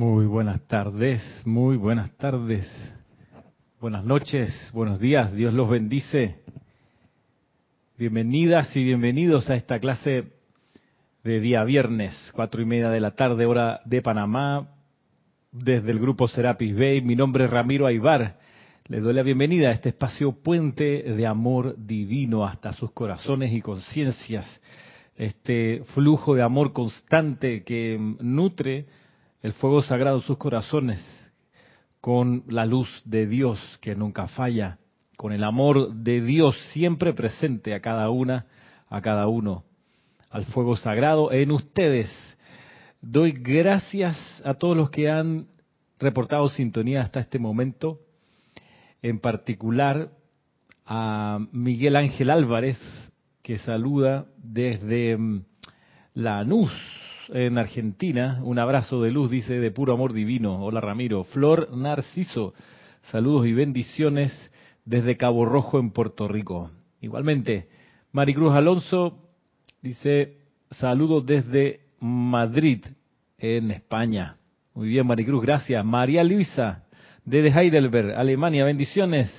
Muy buenas tardes, muy buenas tardes, buenas noches, buenos días, Dios los bendice. Bienvenidas y bienvenidos a esta clase de día viernes, cuatro y media de la tarde, hora de Panamá, desde el grupo Serapis Bay. Mi nombre es Ramiro Aybar. Les doy la bienvenida a este espacio puente de amor divino hasta sus corazones y conciencias. Este flujo de amor constante que nutre el fuego sagrado de sus corazones con la luz de Dios que nunca falla, con el amor de Dios siempre presente a cada una, a cada uno, al fuego sagrado en ustedes. Doy gracias a todos los que han reportado sintonía hasta este momento, en particular a Miguel Ángel Álvarez, que saluda desde mm, Lanús, en Argentina. Un abrazo de luz, dice, de puro amor divino. Hola Ramiro. Flor Narciso, saludos y bendiciones desde Cabo Rojo en Puerto Rico. Igualmente, Maricruz Alonso dice, saludos desde Madrid, en España. Muy bien, Maricruz, gracias. María Luisa, desde Heidelberg, Alemania, bendiciones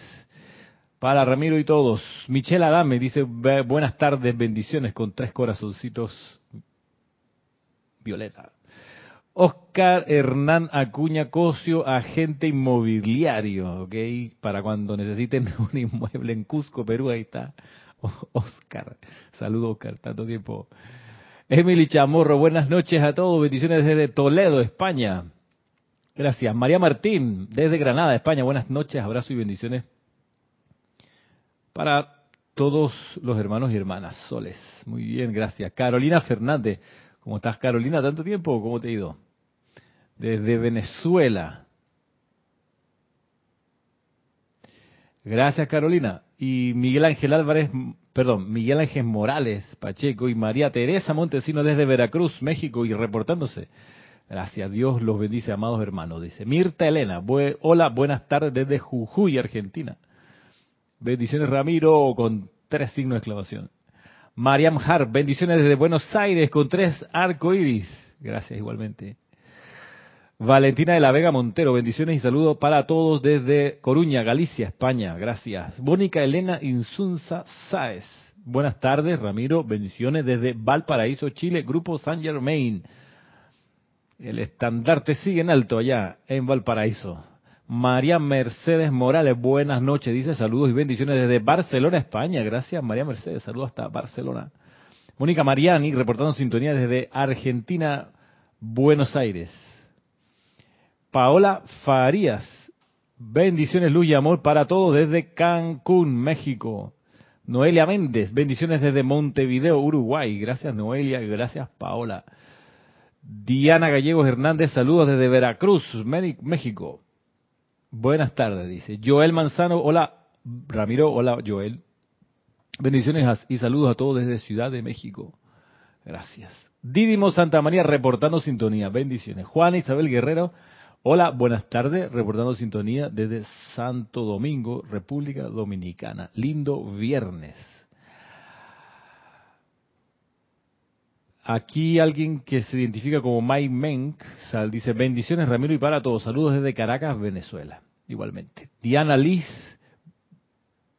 para Ramiro y todos. Michelle Adame dice, buenas tardes, bendiciones con tres corazoncitos Violeta. Oscar Hernán Acuña Cosio, agente inmobiliario, ¿ok? Para cuando necesiten un inmueble en Cusco, Perú, ahí está. Oscar, saludo Oscar, tanto tiempo. Emily Chamorro, buenas noches a todos, bendiciones desde Toledo, España. Gracias. María Martín, desde Granada, España, buenas noches, abrazo y bendiciones para todos los hermanos y hermanas soles. Muy bien, gracias. Carolina Fernández, ¿Cómo estás, Carolina? ¿Tanto tiempo? ¿Cómo te ha ido? Desde Venezuela. Gracias, Carolina. Y Miguel Ángel Álvarez, perdón, Miguel Ángel Morales Pacheco y María Teresa Montesino desde Veracruz, México, y reportándose. Gracias, Dios los bendice, amados hermanos. Dice Mirta Elena, hola, buenas tardes desde Jujuy, Argentina. Bendiciones, Ramiro, con tres signos de exclamación. Mariam Hart, bendiciones desde Buenos Aires con tres arcoíris. Gracias igualmente. Valentina de la Vega Montero, bendiciones y saludos para todos desde Coruña, Galicia, España. Gracias. Mónica Elena Insunza Sáez. Buenas tardes, Ramiro. Bendiciones desde Valparaíso, Chile, Grupo San Germain. El estandarte sigue en alto allá, en Valparaíso. María Mercedes Morales, buenas noches, dice saludos y bendiciones desde Barcelona, España. Gracias, María Mercedes, saludos hasta Barcelona. Mónica Mariani, reportando sintonía desde Argentina, Buenos Aires. Paola Farías, bendiciones, luz y amor para todos desde Cancún, México. Noelia Méndez, bendiciones desde Montevideo, Uruguay. Gracias, Noelia, gracias, Paola. Diana Gallegos Hernández, saludos desde Veracruz, México. Buenas tardes, dice. Joel Manzano, hola Ramiro, hola Joel. Bendiciones y saludos a todos desde Ciudad de México. Gracias. Didimo Santa María reportando sintonía. Bendiciones. Juana Isabel Guerrero, hola, buenas tardes, reportando sintonía desde Santo Domingo, República Dominicana. Lindo viernes. Aquí alguien que se identifica como Mike Menk dice bendiciones Ramiro y para todos. Saludos desde Caracas, Venezuela. Igualmente. Diana Liz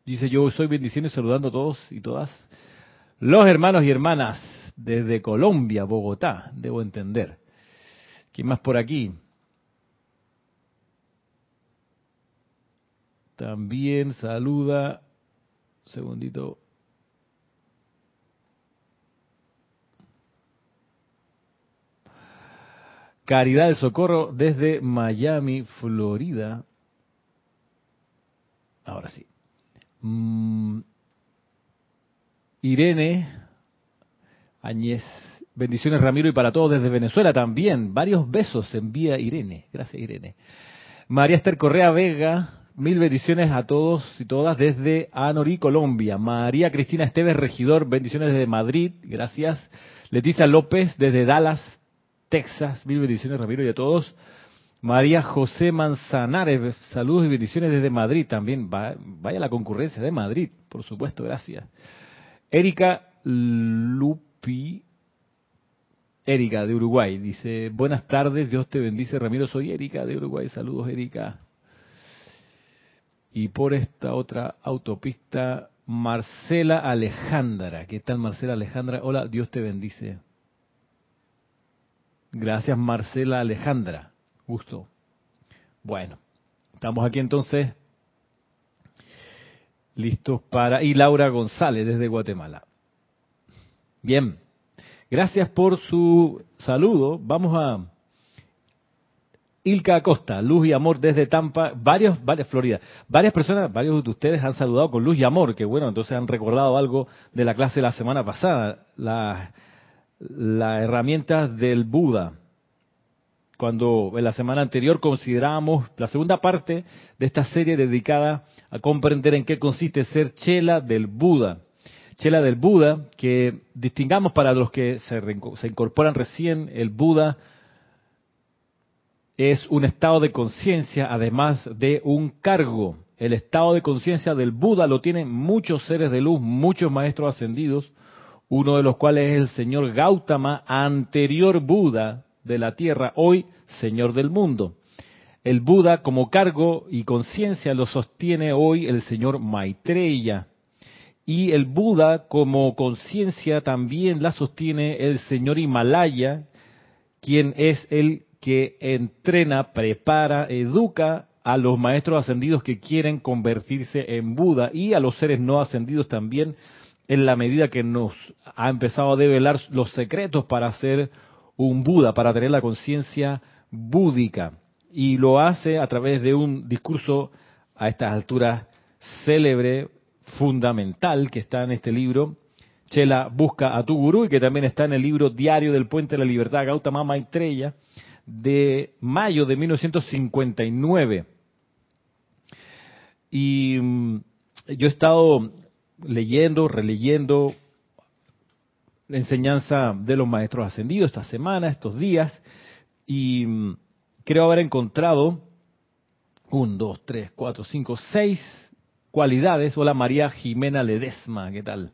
dice yo soy bendiciones saludando a todos y todas. Los hermanos y hermanas desde Colombia, Bogotá, debo entender. ¿Quién más por aquí? También saluda, segundito, Caridad del Socorro desde Miami, Florida. Ahora sí. Mm. Irene Añez. Bendiciones Ramiro y para todos desde Venezuela también. Varios besos envía Irene. Gracias Irene. María Esther Correa Vega. Mil bendiciones a todos y todas desde Anorí, Colombia. María Cristina Esteves Regidor. Bendiciones desde Madrid. Gracias. Leticia López desde Dallas, Texas. Mil bendiciones, Ramiro, y a todos. María José Manzanares, saludos y bendiciones desde Madrid también. vaya la concurrencia de Madrid, por supuesto, gracias. Erika Lupi, Erika de Uruguay dice, buenas tardes, Dios te bendice, Ramiro, soy Erika de Uruguay, saludos Erika. Y por esta otra autopista, Marcela Alejandra, ¿qué tal Marcela Alejandra? Hola, Dios te bendice. Gracias Marcela Alejandra, gusto. Bueno, estamos aquí entonces listos para... Y Laura González desde Guatemala. Bien, gracias por su saludo. Vamos a Ilka Acosta, luz y amor desde Tampa, varios, varias Florida. Varias personas, varios de ustedes han saludado con luz y amor, que bueno, entonces han recordado algo de la clase de la semana pasada, las la herramientas del Buda. Cuando en la semana anterior considerábamos la segunda parte de esta serie dedicada a comprender en qué consiste ser chela del Buda. Chela del Buda, que distingamos para los que se, se incorporan recién, el Buda es un estado de conciencia, además de un cargo. El estado de conciencia del Buda lo tienen muchos seres de luz, muchos maestros ascendidos, uno de los cuales es el señor Gautama, anterior Buda de la tierra, hoy señor del mundo. El Buda como cargo y conciencia lo sostiene hoy el señor Maitreya. Y el Buda como conciencia también la sostiene el señor Himalaya, quien es el que entrena, prepara, educa a los maestros ascendidos que quieren convertirse en Buda y a los seres no ascendidos también en la medida que nos ha empezado a develar los secretos para ser un Buda, para tener la conciencia búdica. Y lo hace a través de un discurso a estas alturas célebre, fundamental, que está en este libro, Chela busca a tu gurú, y que también está en el libro Diario del Puente de la Libertad, Gautama Maitreya, de mayo de 1959. Y mm, yo he estado leyendo, releyendo la enseñanza de los maestros ascendidos esta semana, estos días, y mm, creo haber encontrado un, dos, tres, cuatro, cinco, seis cualidades. Hola María Jimena Ledesma, ¿qué tal?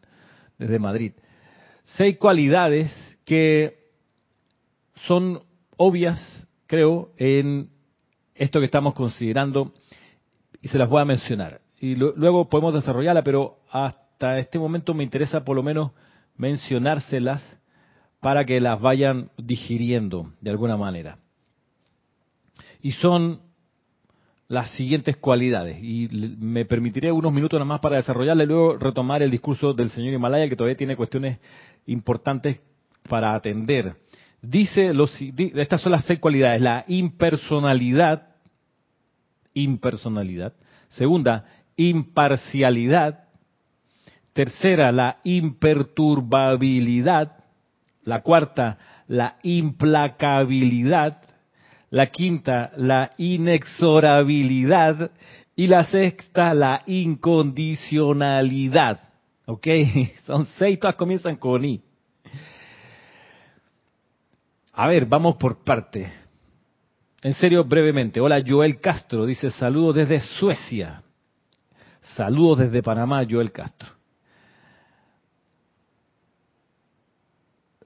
Desde Madrid. Seis cualidades que son obvias, creo, en esto que estamos considerando y se las voy a mencionar. Y luego podemos desarrollarla, pero hasta este momento me interesa por lo menos mencionárselas para que las vayan digiriendo de alguna manera. Y son las siguientes cualidades. Y me permitiré unos minutos nada más para desarrollarla y luego retomar el discurso del señor Himalaya, que todavía tiene cuestiones importantes para atender. Dice, los, estas son las seis cualidades. La impersonalidad, impersonalidad. Segunda, imparcialidad. Tercera, la imperturbabilidad. La cuarta, la implacabilidad. La quinta, la inexorabilidad. Y la sexta, la incondicionalidad. ¿Ok? Son seis, todas comienzan con I. A ver, vamos por parte. En serio, brevemente. Hola, Joel Castro. Dice saludos desde Suecia. Saludos desde Panamá, Joel Castro.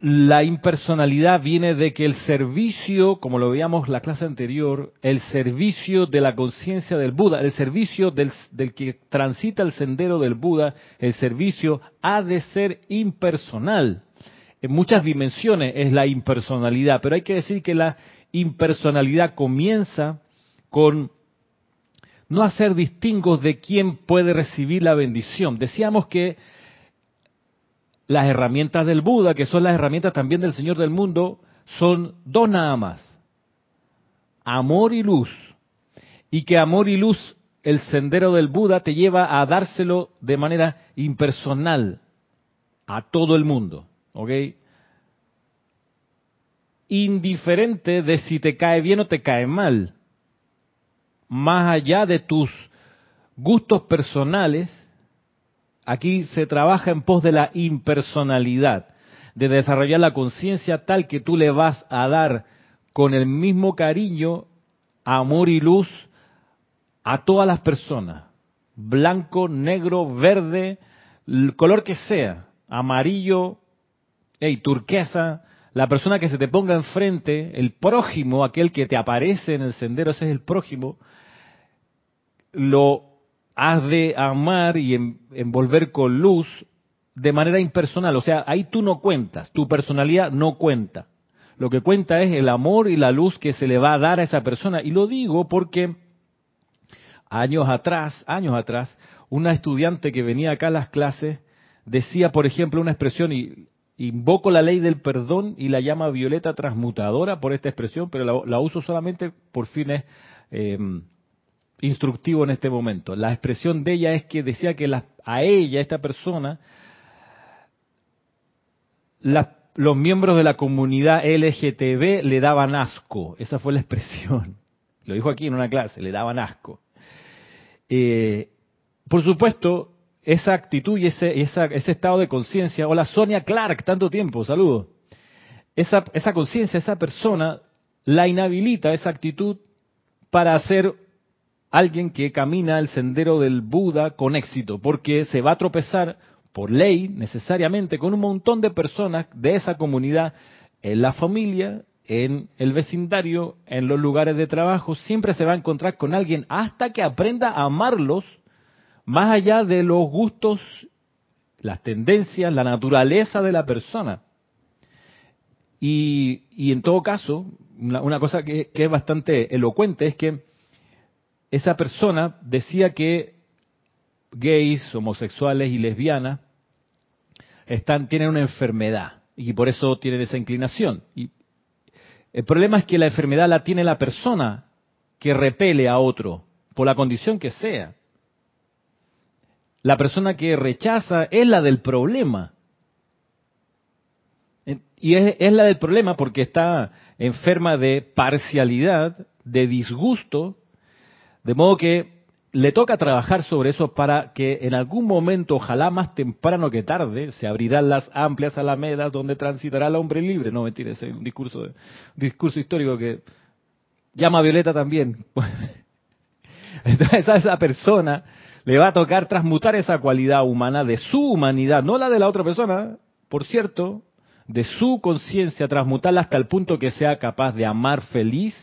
La impersonalidad viene de que el servicio, como lo veíamos la clase anterior, el servicio de la conciencia del Buda, el servicio del, del, que transita el sendero del Buda, el servicio ha de ser impersonal en muchas dimensiones es la impersonalidad, pero hay que decir que la impersonalidad comienza con no hacer distingos de quién puede recibir la bendición. Decíamos que las herramientas del Buda, que son las herramientas también del Señor del mundo, son dos nada más. Amor y luz. Y que amor y luz, el sendero del Buda, te lleva a dárselo de manera impersonal a todo el mundo. ¿ok? Indiferente de si te cae bien o te cae mal. Más allá de tus gustos personales, aquí se trabaja en pos de la impersonalidad, de desarrollar la conciencia tal que tú le vas a dar con el mismo cariño, amor y luz a todas las personas, blanco, negro, verde, el color que sea, amarillo, hey, turquesa, La persona que se te ponga enfrente, el prójimo, aquel que te aparece en el sendero, ese es el prójimo, lo has de amar y envolver con luz de manera impersonal. O sea, ahí tú no cuentas, tu personalidad no cuenta. Lo que cuenta es el amor y la luz que se le va a dar a esa persona. Y lo digo porque años atrás, años atrás, una estudiante que venía acá a las clases decía, por ejemplo, una expresión y invoco la ley del perdón y la llama violeta transmutadora por esta expresión, pero la, uso solamente por fines eh, instructivos en este momento. La expresión de ella es que decía que a ella, esta persona, los miembros de la comunidad LGTB le daban asco. Esa fue la expresión. Lo dijo aquí en una clase, le daban asco. Eh, por supuesto, esa actitud y ese, estado de conciencia, hola Sonia Clark, tanto tiempo, saludo. Esa, esa conciencia, esa persona, la inhabilita esa actitud para ser alguien que camina el sendero del Buda con éxito, porque se va a tropezar por ley necesariamente con un montón de personas de esa comunidad en la familia, en el vecindario, en los lugares de trabajo, siempre se va a encontrar con alguien hasta que aprenda a amarlos más allá de los gustos, las tendencias, la naturaleza de la persona. Y, en todo caso, una, cosa que, es bastante elocuente es que esa persona decía que gays, homosexuales y lesbianas están, tienen una enfermedad y por eso tienen esa inclinación. El problema es que la enfermedad la tiene la persona que repele a otro, por la condición que sea. La persona que rechaza es la del problema. Y es, la del problema porque está enferma de parcialidad, de disgusto, de modo que le toca trabajar sobre eso para que en algún momento, ojalá más temprano que tarde, se abrirán las amplias alamedas donde transitará el hombre libre. No, mentira, es un discurso, discurso histórico que llama a Violeta también. Entonces a esa persona le va a tocar transmutar esa cualidad humana de su humanidad, no la de la otra persona, por cierto, de su conciencia, transmutarla hasta el punto que sea capaz de amar feliz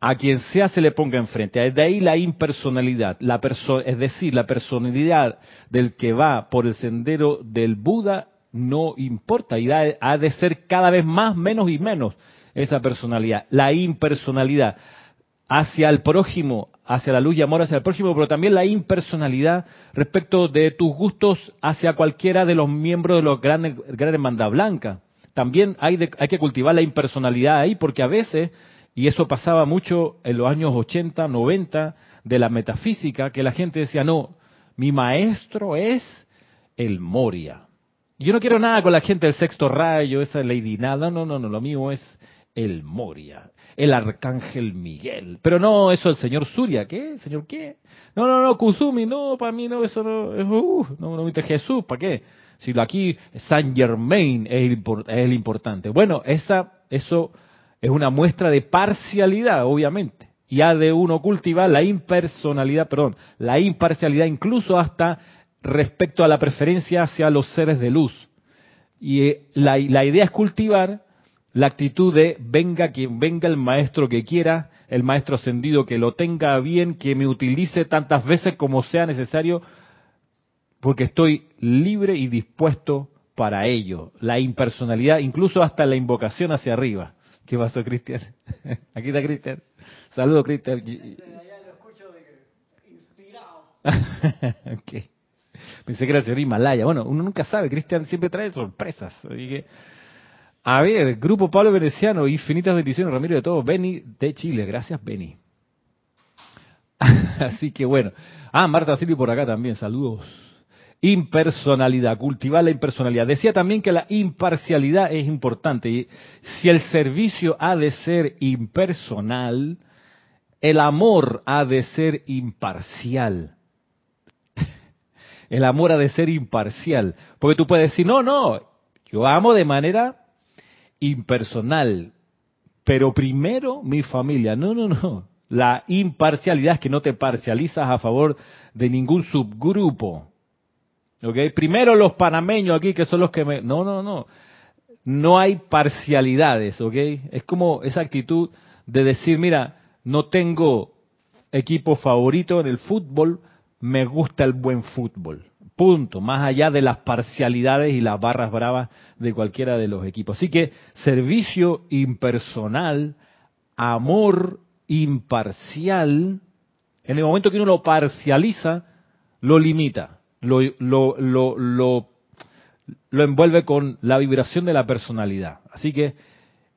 a quien sea se le ponga enfrente. De ahí la impersonalidad, la es decir, la personalidad del que va por el sendero del Buda no importa y ha de ser cada vez más, menos y menos esa personalidad, la impersonalidad hacia el prójimo, hacia la luz y amor hacia el prójimo, pero también la impersonalidad respecto de tus gustos hacia cualquiera de los miembros de los grandes, grandes hermandad blanca. También hay, hay que cultivar la impersonalidad ahí, porque a veces, y eso pasaba mucho en los años 80, 90, de la metafísica, que la gente decía, no, mi maestro es el Moria. Yo no quiero nada con la gente del sexto rayo, esa lady nada, no, no, no, lo mío es el Moria, el arcángel Miguel. Pero no, eso el señor Surya, ¿qué? ¿Señor qué? No, no, no, Kusumi, no, para mí no, eso no, uh, no, no, Jesús, ¿para qué? Si aquí Saint Germain es el, es el importante. Bueno, esa, eso es una muestra de parcialidad, obviamente. Y ha de uno cultivar la impersonalidad, perdón, la imparcialidad incluso hasta respecto a la preferencia hacia los seres de luz. Y eh, la, la idea es cultivar la actitud de venga quien venga el maestro que quiera, el maestro ascendido que lo tenga bien, que me utilice tantas veces como sea necesario, porque estoy libre y dispuesto para ello. La impersonalidad, incluso hasta la invocación hacia arriba. ¿Qué pasó, Cristian? Aquí está Cristian. Saludos, Cristian. okay. Pensé que era el señor Himalaya. Bueno, uno nunca sabe. Cristian siempre trae sorpresas. Así que a ver, Grupo Pablo Veneciano, infinitas bendiciones, Ramiro de todo, Beni de Chile, gracias Beni. Así que bueno. Ah, Marta Silvi por acá también, saludos. Impersonalidad, cultivar la impersonalidad. Decía también que la imparcialidad es importante. Y si el servicio ha de ser impersonal, el amor ha de ser imparcial. El amor ha de ser imparcial. Porque tú puedes decir, no, no, yo amo de manera impersonal, pero primero mi familia. No, no, no. La imparcialidad es que no te parcializas a favor de ningún subgrupo. ¿Ok? Primero los panameños aquí, que son los que me... No, no, no. no hay parcialidades, ¿ok? Es como esa actitud de decir, mira, no tengo equipo favorito en el fútbol, me gusta el buen fútbol. Punto, más allá de las parcialidades y las barras bravas de cualquiera de los equipos. Así que servicio impersonal, amor imparcial, en el momento que uno lo parcializa, lo limita, lo, lo, lo, lo, lo envuelve con la vibración de la personalidad. Así que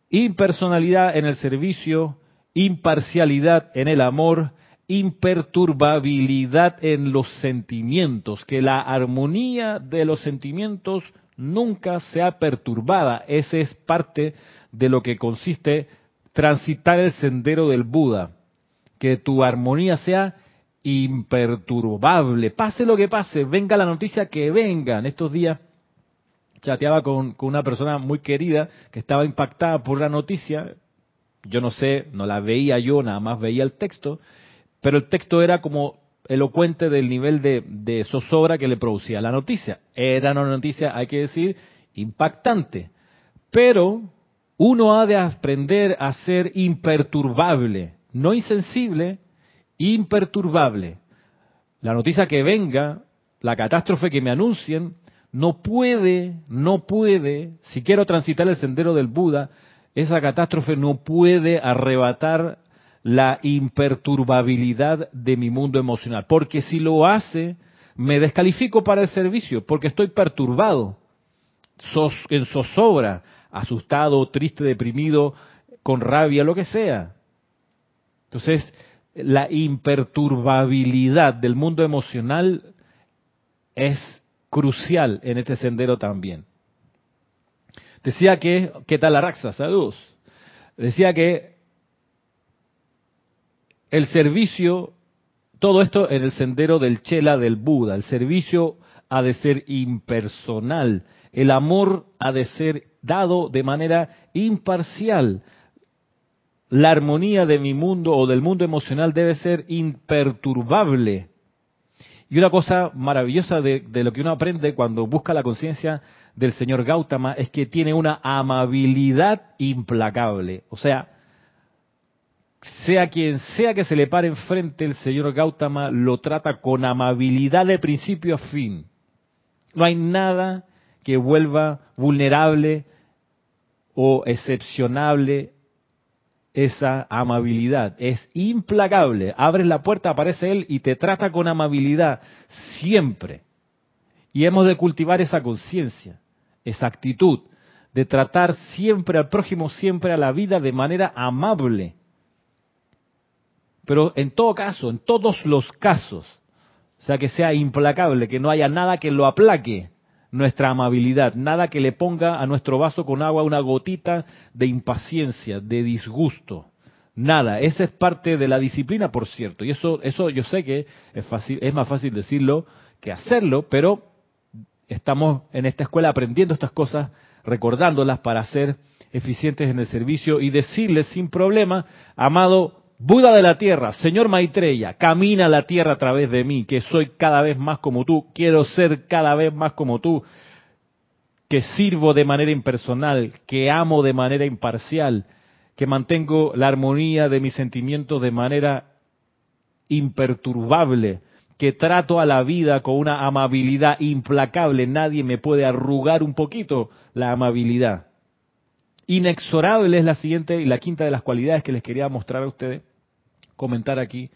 impersonalidad en el servicio, imparcialidad en el amor, imperturbabilidad en los sentimientos, que la armonía de los sentimientos nunca sea perturbada. Ese es parte de lo que consiste transitar el sendero del Buda. Que tu armonía sea imperturbable. Pase lo que pase, venga la noticia que venga. En estos días chateaba con, una persona muy querida que estaba impactada por la noticia. Yo no sé, no la veía yo, nada más veía el texto pero el texto era como elocuente del nivel de, zozobra que le producía la noticia. Era una noticia, hay que decir, impactante. Pero uno ha de aprender a ser imperturbable, no insensible, imperturbable. La noticia que venga, la catástrofe que me anuncien, no puede, no puede, si quiero transitar el sendero del Buda, esa catástrofe no puede arrebatar la imperturbabilidad de mi mundo emocional. Porque si lo hace, me descalifico para el servicio, porque estoy perturbado, en zozobra, asustado, triste, deprimido, con rabia, lo que sea. Entonces, la imperturbabilidad del mundo emocional es crucial en este sendero también. Decía que, ¿qué tal la raxa? Saludos. Decía que el servicio, todo esto en el sendero del Chela del Buda, el servicio ha de ser impersonal, el amor ha de ser dado de manera imparcial, la armonía de mi mundo o del mundo emocional debe ser imperturbable. Y una cosa maravillosa de, lo que uno aprende cuando busca la conciencia del señor Gautama es que tiene una amabilidad implacable. O sea, sea quien sea que se le pare enfrente, el señor Gautama lo trata con amabilidad de principio a fin. No hay nada que vuelva vulnerable o excepcionable esa amabilidad. Es implacable. Abres la puerta, aparece él y te trata con amabilidad siempre. Y hemos de cultivar esa conciencia, esa actitud de tratar siempre al prójimo, siempre a la vida de manera amable pero en todo caso, en todos los casos, o sea, que sea implacable, que no haya nada que lo aplaque nuestra amabilidad, nada que le ponga a nuestro vaso con agua una gotita de impaciencia, de disgusto. Nada, esa es parte de la disciplina, por cierto, y eso eso yo sé que es fácil, es más fácil decirlo que hacerlo, pero estamos en esta escuela aprendiendo estas cosas, recordándolas para ser eficientes en el servicio y decirles sin problema, amado Buda de la tierra, Señor Maitreya, camina la tierra a través de mí, que soy cada vez más como tú, quiero ser cada vez más como tú, que sirvo de manera impersonal, que amo de manera imparcial, que mantengo la armonía de mis sentimientos de manera imperturbable, que trato a la vida con una amabilidad implacable, nadie me puede arrugar un poquito la amabilidad. Inexorable es la siguiente y la quinta de las cualidades que les quería mostrar a ustedes comentar aquí,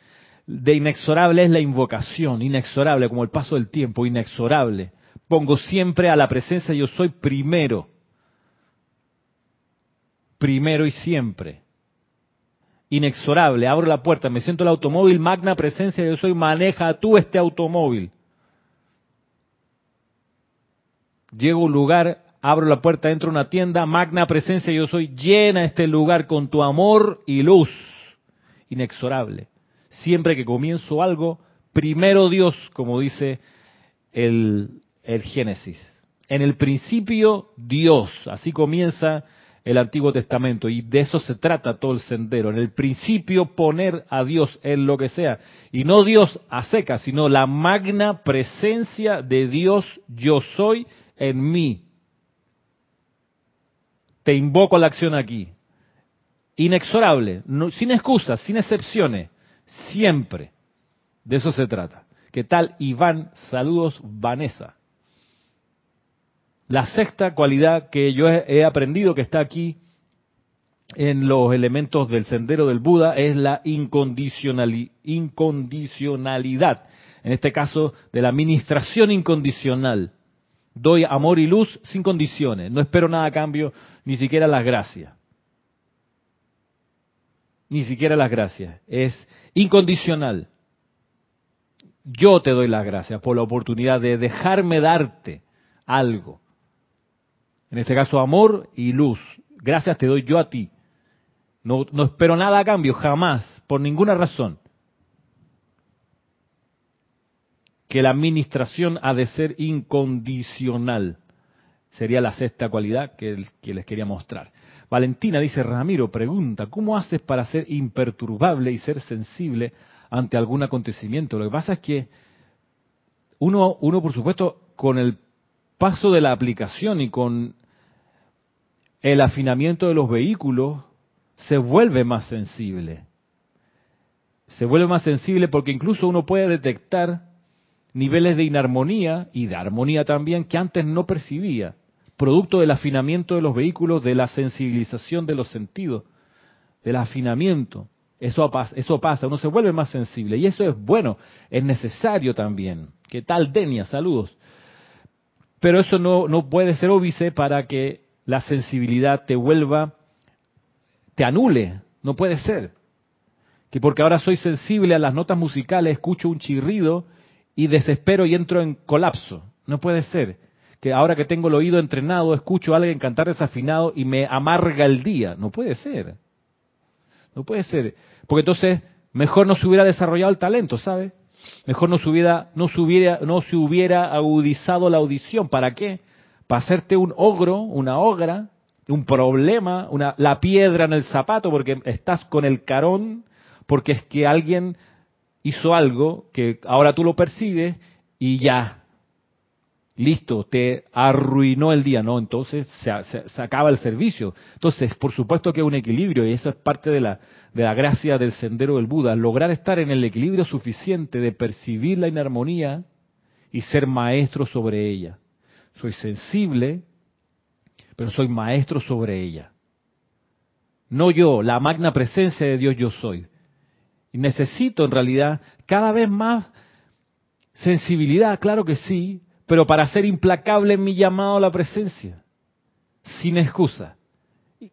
de inexorable es la invocación, inexorable, como el paso del tiempo, inexorable. Pongo siempre a la presencia yo soy primero, primero y siempre. Inexorable, abro la puerta, me siento el automóvil, magna presencia yo soy, maneja tú este automóvil. Llego a un lugar, abro la puerta, entro a una tienda, magna presencia yo soy, llena este lugar con tu amor y luz inexorable. Siempre que comienzo algo, primero Dios, como dice el, el Génesis. En el principio Dios, así comienza el Antiguo Testamento y de eso se trata todo el sendero. En el principio poner a Dios en lo que sea. Y no Dios a seca, sino la magna presencia de Dios yo soy en mí. te invoco a la acción aquí. Inexorable, sin excusas, sin excepciones, siempre. De eso se trata. ¿Qué tal, Iván? Saludos, Vanessa. La sexta cualidad que yo he aprendido que está aquí en los elementos del sendero del Buda es la incondicionalidad. En este caso, de la administración incondicional. Doy amor y luz sin condiciones. No espero nada a cambio, ni siquiera las gracias. Ni siquiera las gracias. Es incondicional. Yo te doy las gracias por la oportunidad de dejarme darte algo. En este caso, amor y luz. Gracias te doy yo a ti. No, no espero nada a cambio, jamás, por ninguna razón. Que la administración ha de ser incondicional. Sería la sexta cualidad que, que les quería mostrar. Valentina dice, Ramiro, pregunta, ¿cómo haces para ser imperturbable y ser sensible ante algún acontecimiento? Lo que pasa es que uno, uno por supuesto, con el paso de la aplicación y con el afinamiento de los vehículos, se vuelve más sensible. Se vuelve más sensible porque incluso uno puede detectar niveles de inarmonía y de armonía también que antes no percibía, producto del afinamiento de los vehículos, de la sensibilización de los sentidos, del afinamiento. Eso eso pasa, uno se vuelve más sensible y eso es bueno, es necesario también. ¿Qué tal, Denia? Saludos. Pero eso no, no puede ser óbice para que la sensibilidad te vuelva te anule. No puede ser. Que porque ahora soy sensible a las notas musicales, escucho un chirrido y desespero y entro en colapso. No puede ser. Que ahora que tengo el oído entrenado, escucho a alguien cantar desafinado y me amarga el día. No puede ser. No puede ser. Porque entonces mejor no se hubiera desarrollado el talento, ¿sabe? Mejor no se hubiera, no se hubiera, no se hubiera agudizado la audición. ¿Para qué? Para hacerte un ogro, una ogra, un problema, una, la piedra en el zapato porque estás con el carón, porque es que alguien hizo algo que ahora tú lo percibes y ya, listo, te arruinó el día, ¿no? Entonces se, se, acaba el servicio. Entonces, por supuesto que es un equilibrio y eso es parte de la, de la gracia del sendero del Buda, lograr estar en el equilibrio suficiente de percibir la inarmonía y ser maestro sobre ella. Soy sensible, pero soy maestro sobre ella. No yo, la magna presencia de Dios yo soy. Y necesito en realidad cada vez más sensibilidad, claro que sí, pero para ser implacable en mi llamado a la presencia, sin excusa,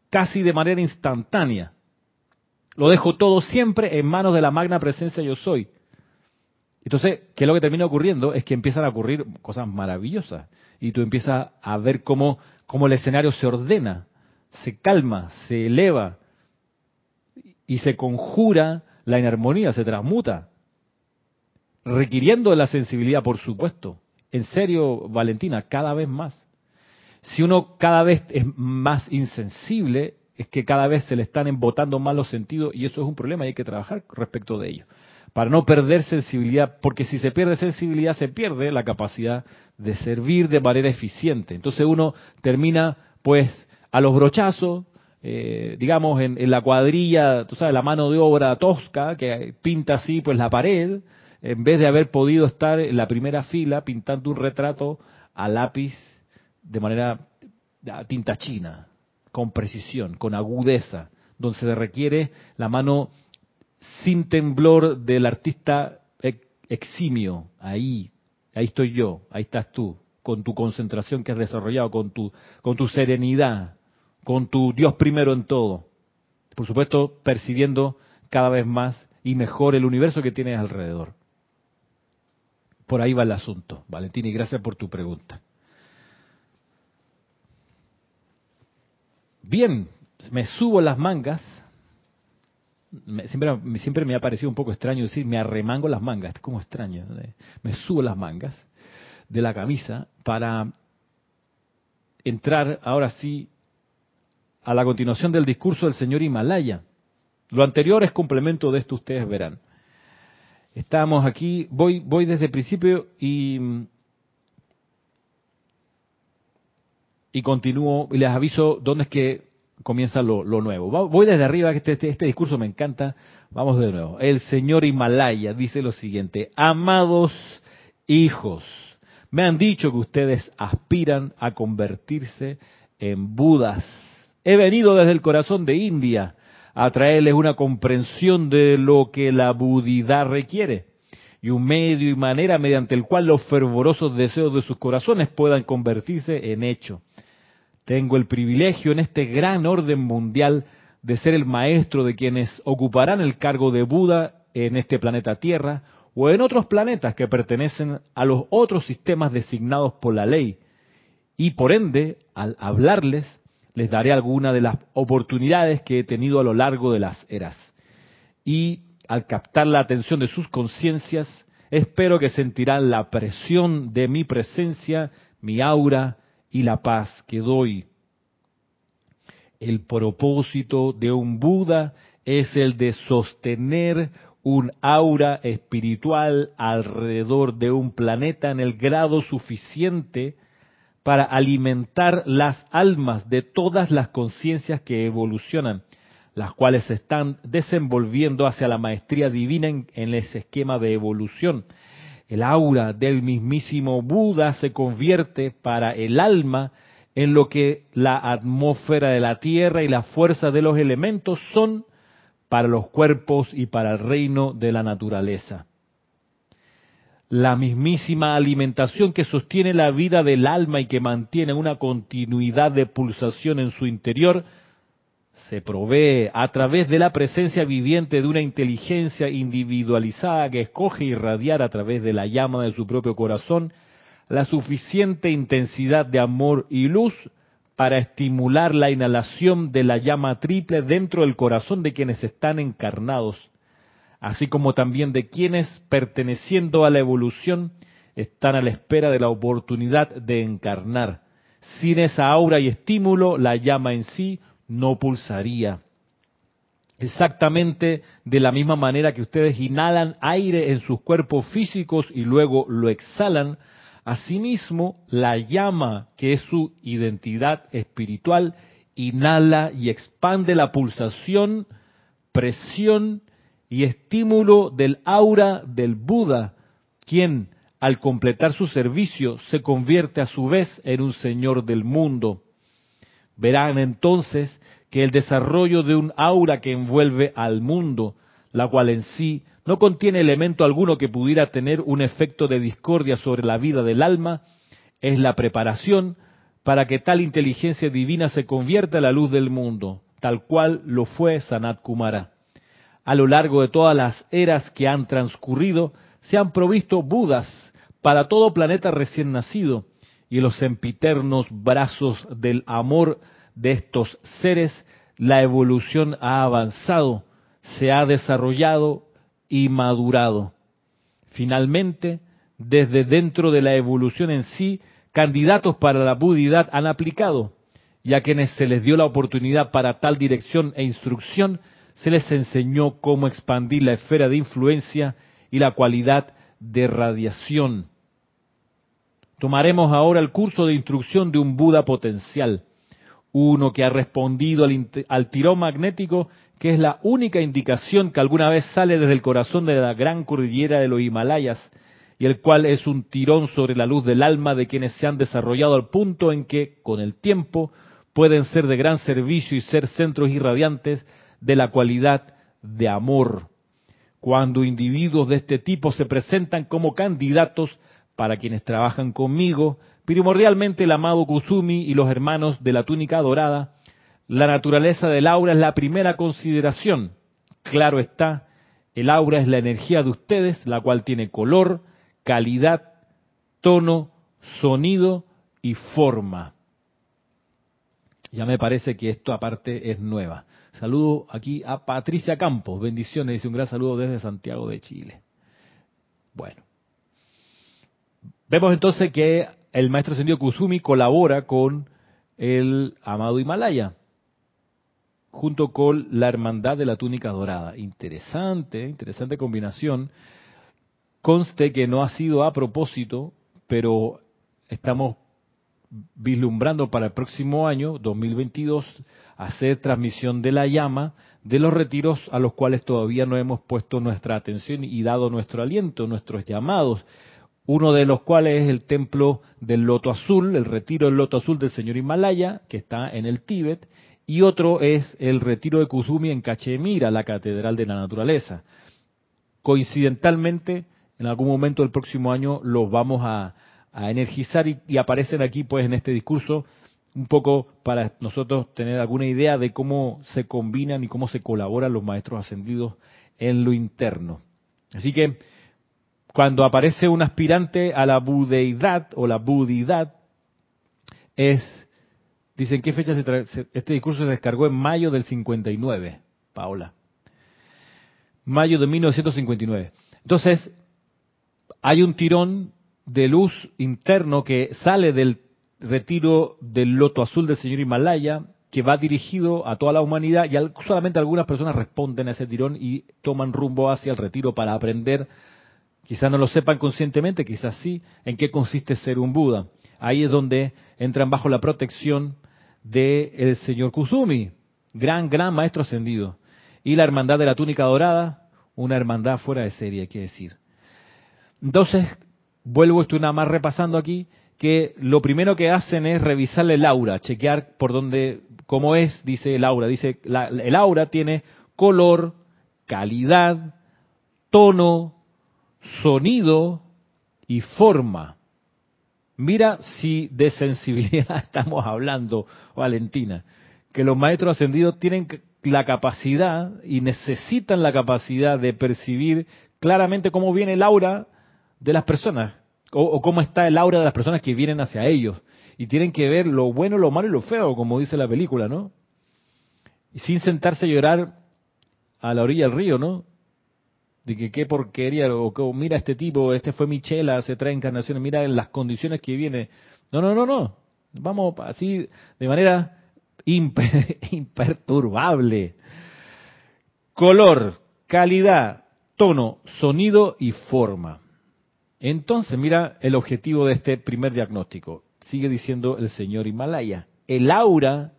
casi de manera instantánea. Lo dejo todo siempre en manos de la magna presencia yo soy. Entonces, ¿qué es lo que termina ocurriendo? Es que empiezan a ocurrir cosas maravillosas y tú empiezas a ver cómo cómo el escenario se ordena, se calma, se eleva y se conjura la inarmonía, se transmuta, requiriendo la sensibilidad, por supuesto. En serio, Valentina, cada vez más. Si uno cada vez es más insensible, es que cada vez se le están embotando más los sentidos y eso es un problema y hay que trabajar respecto de ello. Para no perder sensibilidad, porque si se pierde sensibilidad se pierde la capacidad de servir de manera eficiente. Entonces uno termina pues a los brochazos, eh, digamos en, la cuadrilla, tú sabes, la mano de obra tosca que pinta así pues la pared, en vez de haber podido estar en la primera fila pintando un retrato a lápiz de manera a tinta china, con precisión, con agudeza, donde se requiere la mano sin temblor del artista eximio, ahí, Ahí estoy yo, ahí estás tú, con tu concentración que has desarrollado, con tu, con tu serenidad, con tu Dios primero en todo. Por supuesto, percibiendo cada vez más y mejor el universo que tienes alrededor. Por ahí va el asunto, Valentín, y gracias por tu pregunta. Bien, me subo las mangas siempre, siempre me ha parecido un poco extraño decir me arremango las mangas, como extraño, me subo las mangas de la camisa para entrar ahora sí a la continuación del discurso del señor Himalaya. Lo anterior es complemento de esto, ustedes verán. Estamos aquí, voy, voy desde el principio y y continúo y les aviso dónde es que comienza lo, nuevo. Voy desde arriba, que este, este, este, discurso me encanta. Vamos de nuevo. El señor Himalaya dice lo siguiente, amados hijos, me han dicho que ustedes aspiran a convertirse en Budas. He venido desde el corazón de India a traerles una comprensión de lo que la budidad requiere y un medio y manera mediante el cual los fervorosos deseos de sus corazones puedan convertirse en hecho. Tengo el privilegio en este gran orden mundial de ser el maestro de quienes ocuparán el cargo de Buda en este planeta Tierra o en otros planetas que pertenecen a los otros sistemas designados por la ley. Y por ende, al hablarles, les daré alguna de las oportunidades que he tenido a lo largo de las eras. Y al captar la atención de sus conciencias, espero que sentirán la presión de mi presencia, mi aura y la paz que doy. El propósito de un Buda es el de sostener un aura espiritual alrededor de un planeta en el grado suficiente para alimentar las almas de todas las conciencias que evolucionan las cuales se están desenvolviendo hacia la maestría divina en, ese esquema de evolución. El aura del mismísimo Buda se convierte para el alma en lo que la atmósfera de la tierra y la fuerza de los elementos son para los cuerpos y para el reino de la naturaleza. La mismísima alimentación que sostiene la vida del alma y que mantiene una continuidad de pulsación en su interior se provee a través de la presencia viviente de una inteligencia individualizada que escoge irradiar a través de la llama de su propio corazón la suficiente intensidad de amor y luz para estimular la inhalación de la llama triple dentro del corazón de quienes están encarnados, así como también de quienes, perteneciendo a la evolución, están a la espera de la oportunidad de encarnar. Sin esa aura y estímulo, la llama en sí no pulsaría. Exactamente de la misma manera que ustedes inhalan aire en sus cuerpos físicos y luego lo exhalan, asimismo la llama, que es su identidad espiritual, inhala y expande la pulsación, presión y estímulo del aura del Buda, quien, al completar su servicio, se convierte a su vez en un señor del mundo. Verán entonces que el desarrollo de un aura que envuelve al mundo, la cual en sí no contiene elemento alguno que pudiera tener un efecto de discordia sobre la vida del alma, es la preparación para que tal inteligencia divina se convierta en la luz del mundo, tal cual lo fue Sanat Kumara. A lo largo de todas las eras que han transcurrido, se han provisto Budas para todo planeta recién nacido, y los sempiternos brazos del amor de estos seres, la evolución ha avanzado, se ha desarrollado y madurado. Finalmente, desde dentro de la evolución en sí, candidatos para la budidad han aplicado, y a quienes se les dio la oportunidad para tal dirección e instrucción, se les enseñó cómo expandir la esfera de influencia y la cualidad de radiación. Tomaremos ahora el curso de instrucción de un Buda potencial, uno que ha respondido al, tirón magnético, que es la única indicación que alguna vez sale desde el corazón de la gran cordillera de los Himalayas, y el cual es un tirón sobre la luz del alma de quienes se han desarrollado al punto en que, con el tiempo, pueden ser de gran servicio y ser centros irradiantes de la cualidad de amor. Cuando individuos de este tipo se presentan como candidatos para quienes trabajan conmigo, primordialmente el amado Kusumi y los hermanos de la túnica dorada, la naturaleza del aura es la primera consideración. Claro está, el aura es la energía de ustedes, la cual tiene color, calidad, tono, sonido y forma. Ya me parece que esto aparte es nueva. Saludo aquí a Patricia Campos. Bendiciones. Dice un gran saludo desde Santiago de Chile. Bueno. Vemos entonces que el maestro Sendio Kusumi colabora con el amado Himalaya, junto con la hermandad de la túnica dorada. Interesante, interesante combinación. Conste que no ha sido a propósito, pero estamos vislumbrando para el próximo año, 2022, hacer transmisión de la llama de los retiros a los cuales todavía no hemos puesto nuestra atención y dado nuestro aliento, nuestros llamados. Uno de los cuales es el templo del Loto Azul, el retiro del Loto Azul del señor Himalaya, que está en el Tíbet, y otro es el retiro de Kusumi en Cachemira, la Catedral de la Naturaleza. Coincidentalmente, en algún momento del próximo año los vamos a, energizar y, y, aparecen aquí pues en este discurso un poco para nosotros tener alguna idea de cómo se combinan y cómo se colaboran los maestros ascendidos en lo interno. Así que cuando aparece un aspirante a la budeidad o la budidad, es, dicen, ¿qué fecha se este discurso se descargó en mayo del 59, Paola? Mayo de 1959. Entonces, hay un tirón de luz interno que sale del retiro del loto azul del señor Himalaya, que va dirigido a toda la humanidad y solamente algunas personas responden a ese tirón y toman rumbo hacia el retiro para aprender, quizás no lo sepan conscientemente, quizás sí, en qué consiste ser un Buda. Ahí es donde entran bajo la protección del señor Kusumi, gran, gran maestro ascendido. Y la hermandad de la túnica dorada, una hermandad fuera de serie, hay que decir. Entonces, vuelvo, estoy nada más repasando aquí, que lo primero que hacen es revisarle el aura, chequear por dónde, cómo es, dice el aura. Dice, el aura tiene color, calidad, tono, sonido y forma. Mira si de sensibilidad estamos hablando, Valentina, que los maestros ascendidos tienen la capacidad y necesitan la capacidad de percibir claramente cómo viene el aura de las personas o, cómo está el aura de las personas que vienen hacia ellos. Y tienen que ver lo bueno, lo malo y lo feo, como dice la película, ¿no? Y sin sentarse a llorar a la orilla del río, ¿no? De que qué porquería, o mira este tipo, este fue Michela hace tres encarnaciones, mira en las condiciones que viene. No, no, no, no. Vamos así de manera imperturbable. Color, calidad, tono, sonido y forma. Entonces, mira el objetivo de este primer diagnóstico. Sigue diciendo el señor Himalaya. El aura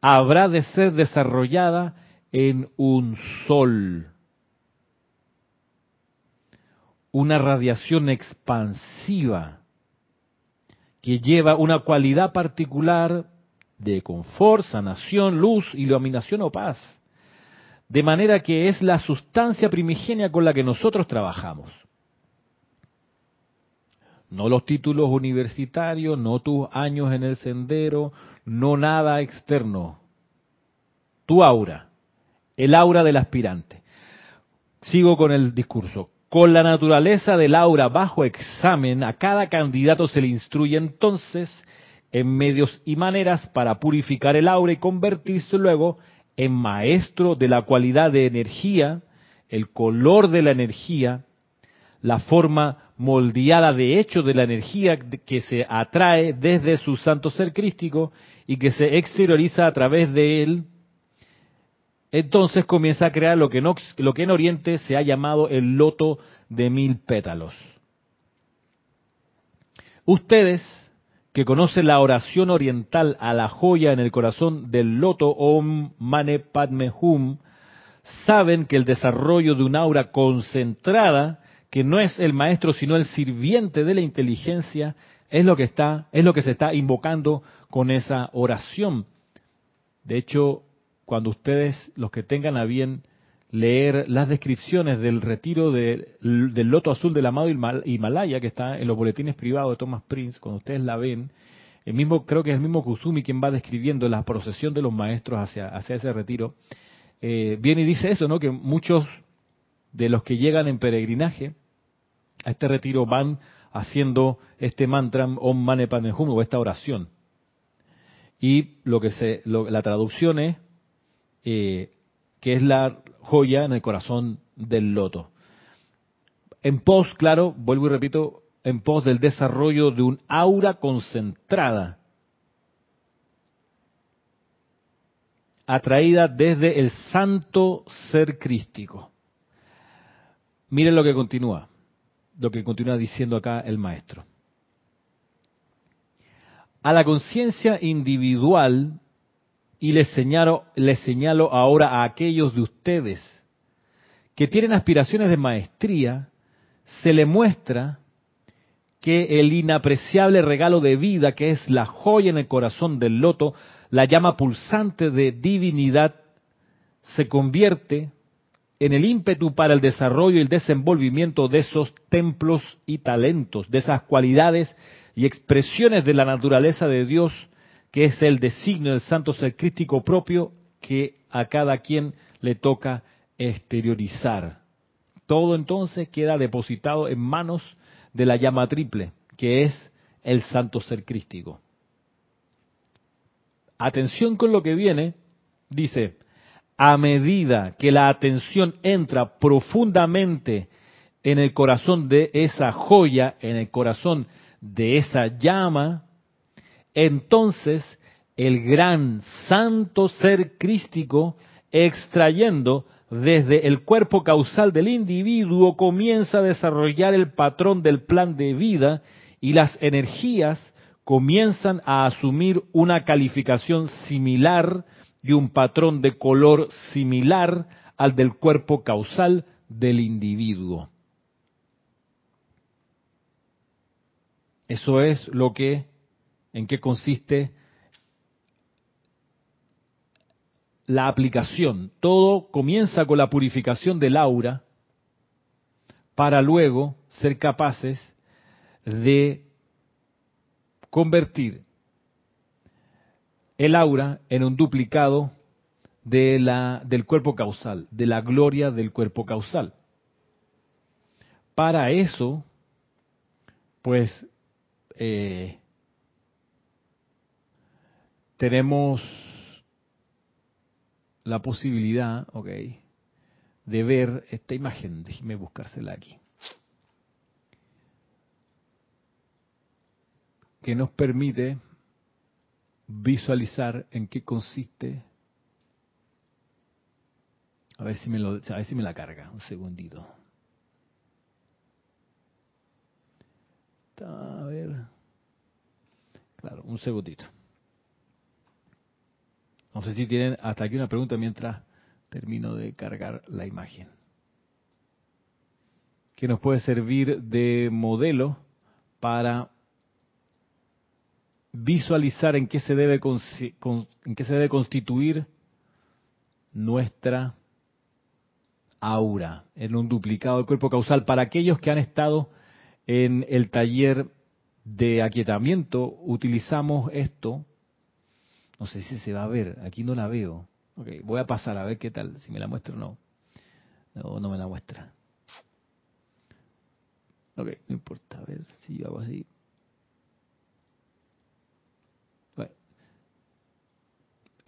habrá de ser desarrollada en un sol. Una radiación expansiva que lleva una cualidad particular de confort, sanación, luz, iluminación o paz. De manera que es la sustancia primigenia con la que nosotros trabajamos no los títulos universitarios, no tus años en el sendero, no nada externo. Tu aura, el aura del aspirante. Sigo con el discurso. Con la naturaleza del aura bajo examen, a cada candidato se le instruye entonces en medios y maneras para purificar el aura y convertirse luego en maestro de la cualidad de energía, el color de la energía, la forma moldeada de hecho de la energía que se atrae desde su santo ser crístico y que se exterioriza a través de él, entonces comienza a crear lo que, no, lo que en Oriente se ha llamado el loto de mil pétalos. Ustedes que conocen la oración oriental a la joya en el corazón del loto Om Mane Padme Hum, saben que el desarrollo de un aura concentrada que no es el maestro sino el sirviente de la inteligencia, es lo que está, es lo que se está invocando con esa oración. De hecho, cuando ustedes, los que tengan a bien leer las descripciones del retiro del loto azul del amado Himalaya, que está en los boletines privados de Thomas Prince, cuando ustedes la ven, el mismo, creo que es el mismo Kusumi quien va describiendo la procesión de los maestros hacia, hacia ese retiro, eh, viene y dice eso, ¿no? Que muchos de los que llegan en peregrinaje a este retiro van haciendo este mantra Om Mane Padme Hum o esta oración. Y lo que se, la traducción es eh, que es la joya en el corazón del loto. En pos, claro, vuelvo y repito, en pos del desarrollo de un aura concentrada, atraída desde el santo ser crístico. Miren lo que continúa, lo que continúa diciendo acá el maestro. a la conciencia individual y les señalo, les señalo ahora a aquellos de ustedes que tienen aspiraciones de maestría, se le muestra que el inapreciable regalo de vida, que es la joya en el corazón del loto, la llama pulsante de divinidad, se convierte en el ímpetu para el desarrollo y el desenvolvimiento de esos templos y talentos, de esas cualidades y expresiones de la naturaleza de Dios, que es el designio del santo ser crístico propio que a cada quien le toca exteriorizar. Todo entonces queda depositado en manos de la llama triple, que es el santo ser crístico. Atención con lo que viene, dice, a medida que la atención entra profundamente en el corazón de esa joya, en el corazón de esa llama, entonces el gran santo ser crístico, extrayendo desde el cuerpo causal del individuo, comienza a desarrollar el patrón del plan de vida y las energías comienzan a asumir una calificación similar y un patrón de color similar al del cuerpo causal del individuo. Eso es lo que, en qué consiste la aplicación. Todo comienza con la purificación del aura para luego ser capaces de convertir el aura en un duplicado de la, del cuerpo causal, de la gloria del cuerpo causal. Para eso, pues, eh, tenemos la posibilidad, ok, de ver esta imagen. Déjeme buscársela aquí. Que nos permite visualizar en qué consiste. A ver si me lo, a ver si me la carga, un segundito. A ver. Claro, un segundito. No sé si tienen hasta aquí una pregunta mientras termino de cargar la imagen. Que nos puede servir de modelo para visualizar en qué se debe, en qué se debe constituir nuestra aura, en un duplicado del cuerpo causal. Para aquellos que han estado en el taller de aquietamiento, utilizamos esto. No sé si se va a ver, aquí no la veo. Voy a pasar a ver qué tal, si me la muestra o no. No, no me la muestra. Ok, no importa, a ver si yo hago así.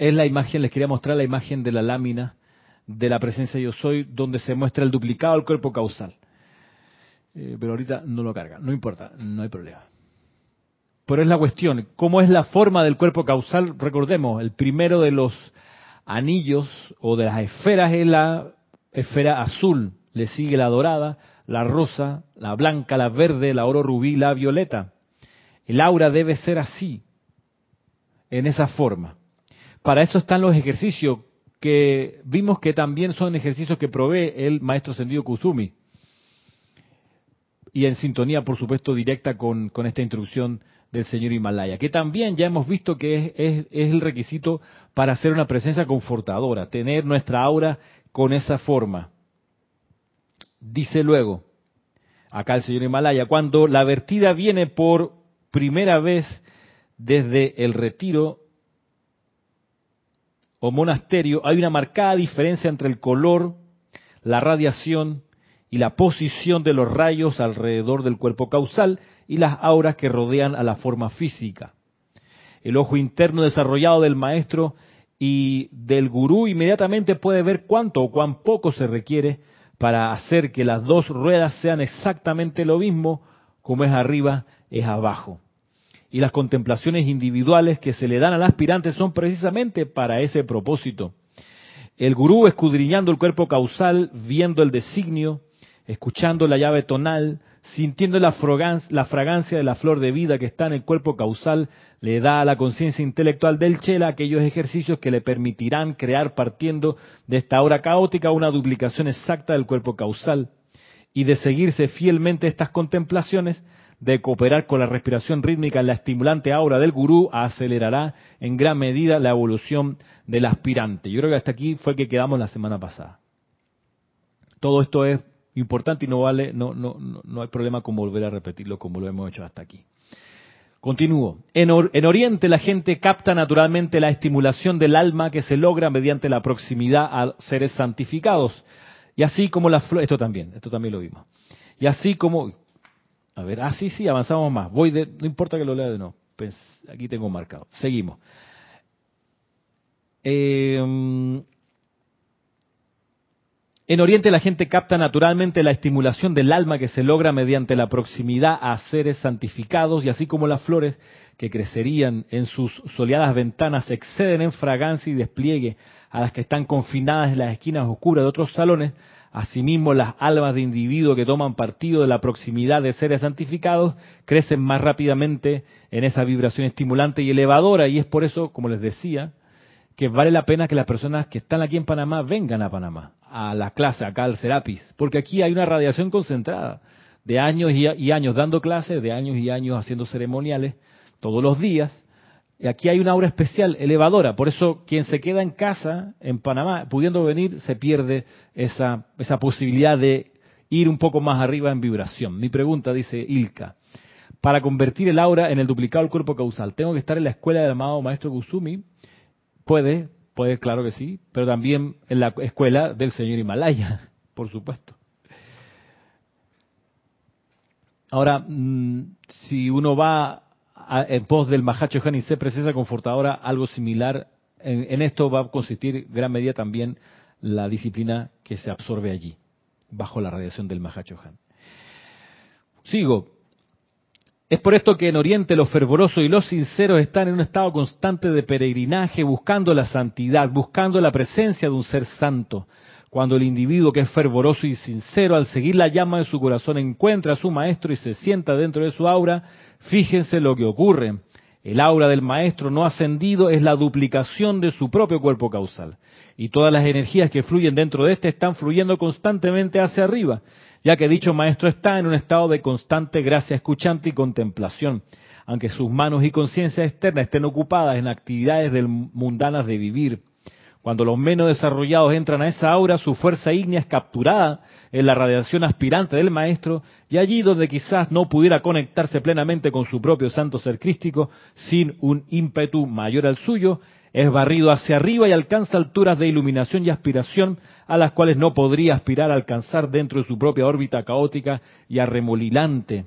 Es la imagen, les quería mostrar la imagen de la lámina de la presencia yo soy, donde se muestra el duplicado del cuerpo causal. Eh, pero ahorita no lo carga, no importa, no hay problema. Pero es la cuestión, ¿cómo es la forma del cuerpo causal? Recordemos, el primero de los anillos o de las esferas es la esfera azul, le sigue la dorada, la rosa, la blanca, la verde, la oro rubí, la violeta. El aura debe ser así, en esa forma. Para eso están los ejercicios que vimos que también son ejercicios que provee el maestro Sendido Kusumi. Y en sintonía, por supuesto, directa con, esta instrucción del señor Himalaya, que también ya hemos visto que es, es el requisito para hacer una presencia confortadora, tener nuestra aura con esa forma. Dice luego, acá el señor Himalaya, cuando la vertida viene por primera vez desde el retiro o monasterio, hay una marcada diferencia entre el color, la radiación y la posición de los rayos alrededor del cuerpo causal y las auras que rodean a la forma física. El ojo interno desarrollado del maestro y del gurú inmediatamente puede ver cuánto o cuán poco se requiere para hacer que las dos ruedas sean exactamente lo mismo como es arriba, es abajo y las contemplaciones individuales que se le dan al aspirante son precisamente para ese propósito. El gurú escudriñando el cuerpo causal, viendo el designio, escuchando la llave tonal, sintiendo la, fragancia de la flor de vida que está en el cuerpo causal, le da a la conciencia intelectual del Chela aquellos ejercicios que le permitirán crear partiendo de esta hora caótica una duplicación exacta del cuerpo causal y de seguirse fielmente estas contemplaciones, de cooperar con la respiración rítmica en la estimulante aura del gurú, acelerará en gran medida la evolución del aspirante. Yo creo que hasta aquí fue que quedamos la semana pasada. Todo esto es importante y no vale, no, no, no hay problema con volver a repetirlo como lo hemos hecho hasta aquí. Continúo. En, en, Oriente la gente capta naturalmente la estimulación del alma que se logra mediante la proximidad a seres santificados. Y así como la flor, esto también, esto también lo vimos. Y así como, a ver, ah, sí, sí, avanzamos más. Voy de, no importa que lo lea de. Pues aquí tengo marcado. Seguimos. Eh, en Oriente la gente capta naturalmente la estimulación del alma que se logra mediante la proximidad a seres santificados y así como las flores que crecerían en sus soleadas ventanas exceden en fragancia y despliegue a las que están confinadas en las esquinas oscuras de otros salones, asimismo las almas de individuos que toman partido de la proximidad de seres santificados crecen más rápidamente en esa vibración estimulante y elevadora y es por eso, como les decía, que vale la pena que las personas que están aquí en Panamá vengan a Panamá a la clase, acá al Serapis, porque aquí hay una radiación concentrada de años y, años dando clases, de años y años haciendo ceremoniales todos los días. Y aquí hay una aura especial, elevadora. Por eso quien se queda en casa, en Panamá, pudiendo venir, se pierde esa, esa posibilidad de ir un poco más arriba en vibración. Mi pregunta, dice Ilka, para convertir el aura en el duplicado del cuerpo causal, ¿tengo que estar en la escuela del amado maestro Kusumi? Puede, Puede, claro que sí, pero también en la escuela del señor Himalaya, por supuesto. Ahora, mm, si uno va en pos del Mahacho y se precisa confortadora, algo similar, en, esto va a consistir gran medida también la disciplina que se absorbe allí, bajo la radiación del Mahacho. Sigo. Es por esto que en Oriente los fervorosos y los sinceros están en un estado constante de peregrinaje, buscando la santidad, buscando la presencia de un ser santo. Cuando el individuo que es fervoroso y sincero al seguir la llama de su corazón encuentra a su maestro y se sienta dentro de su aura, fíjense lo que ocurre. El aura del maestro no ascendido es la duplicación de su propio cuerpo causal. Y todas las energías que fluyen dentro de éste están fluyendo constantemente hacia arriba ya que dicho maestro está en un estado de constante gracia escuchante y contemplación, aunque sus manos y conciencia externa estén ocupadas en actividades mundanas de vivir. Cuando los menos desarrollados entran a esa aura, su fuerza ígnea es capturada en la radiación aspirante del maestro, y allí donde quizás no pudiera conectarse plenamente con su propio santo ser crístico, sin un ímpetu mayor al suyo, es barrido hacia arriba y alcanza alturas de iluminación y aspiración a las cuales no podría aspirar a alcanzar dentro de su propia órbita caótica y arremolinante.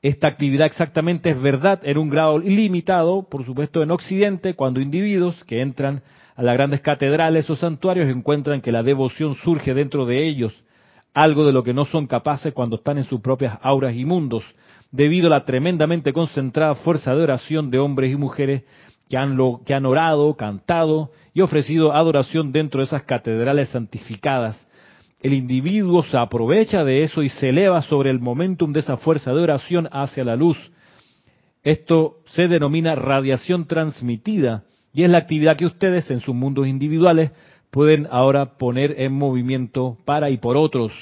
Esta actividad exactamente es verdad en un grado limitado, por supuesto, en Occidente, cuando individuos que entran a las grandes catedrales o santuarios encuentran que la devoción surge dentro de ellos, algo de lo que no son capaces cuando están en sus propias auras y mundos, debido a la tremendamente concentrada fuerza de oración de hombres y mujeres que han, que han orado, cantado y ofrecido adoración dentro de esas catedrales santificadas. El individuo se aprovecha de eso y se eleva sobre el momentum de esa fuerza de oración hacia la luz. Esto se denomina radiación transmitida y es la actividad que ustedes en sus mundos individuales pueden ahora poner en movimiento para y por otros.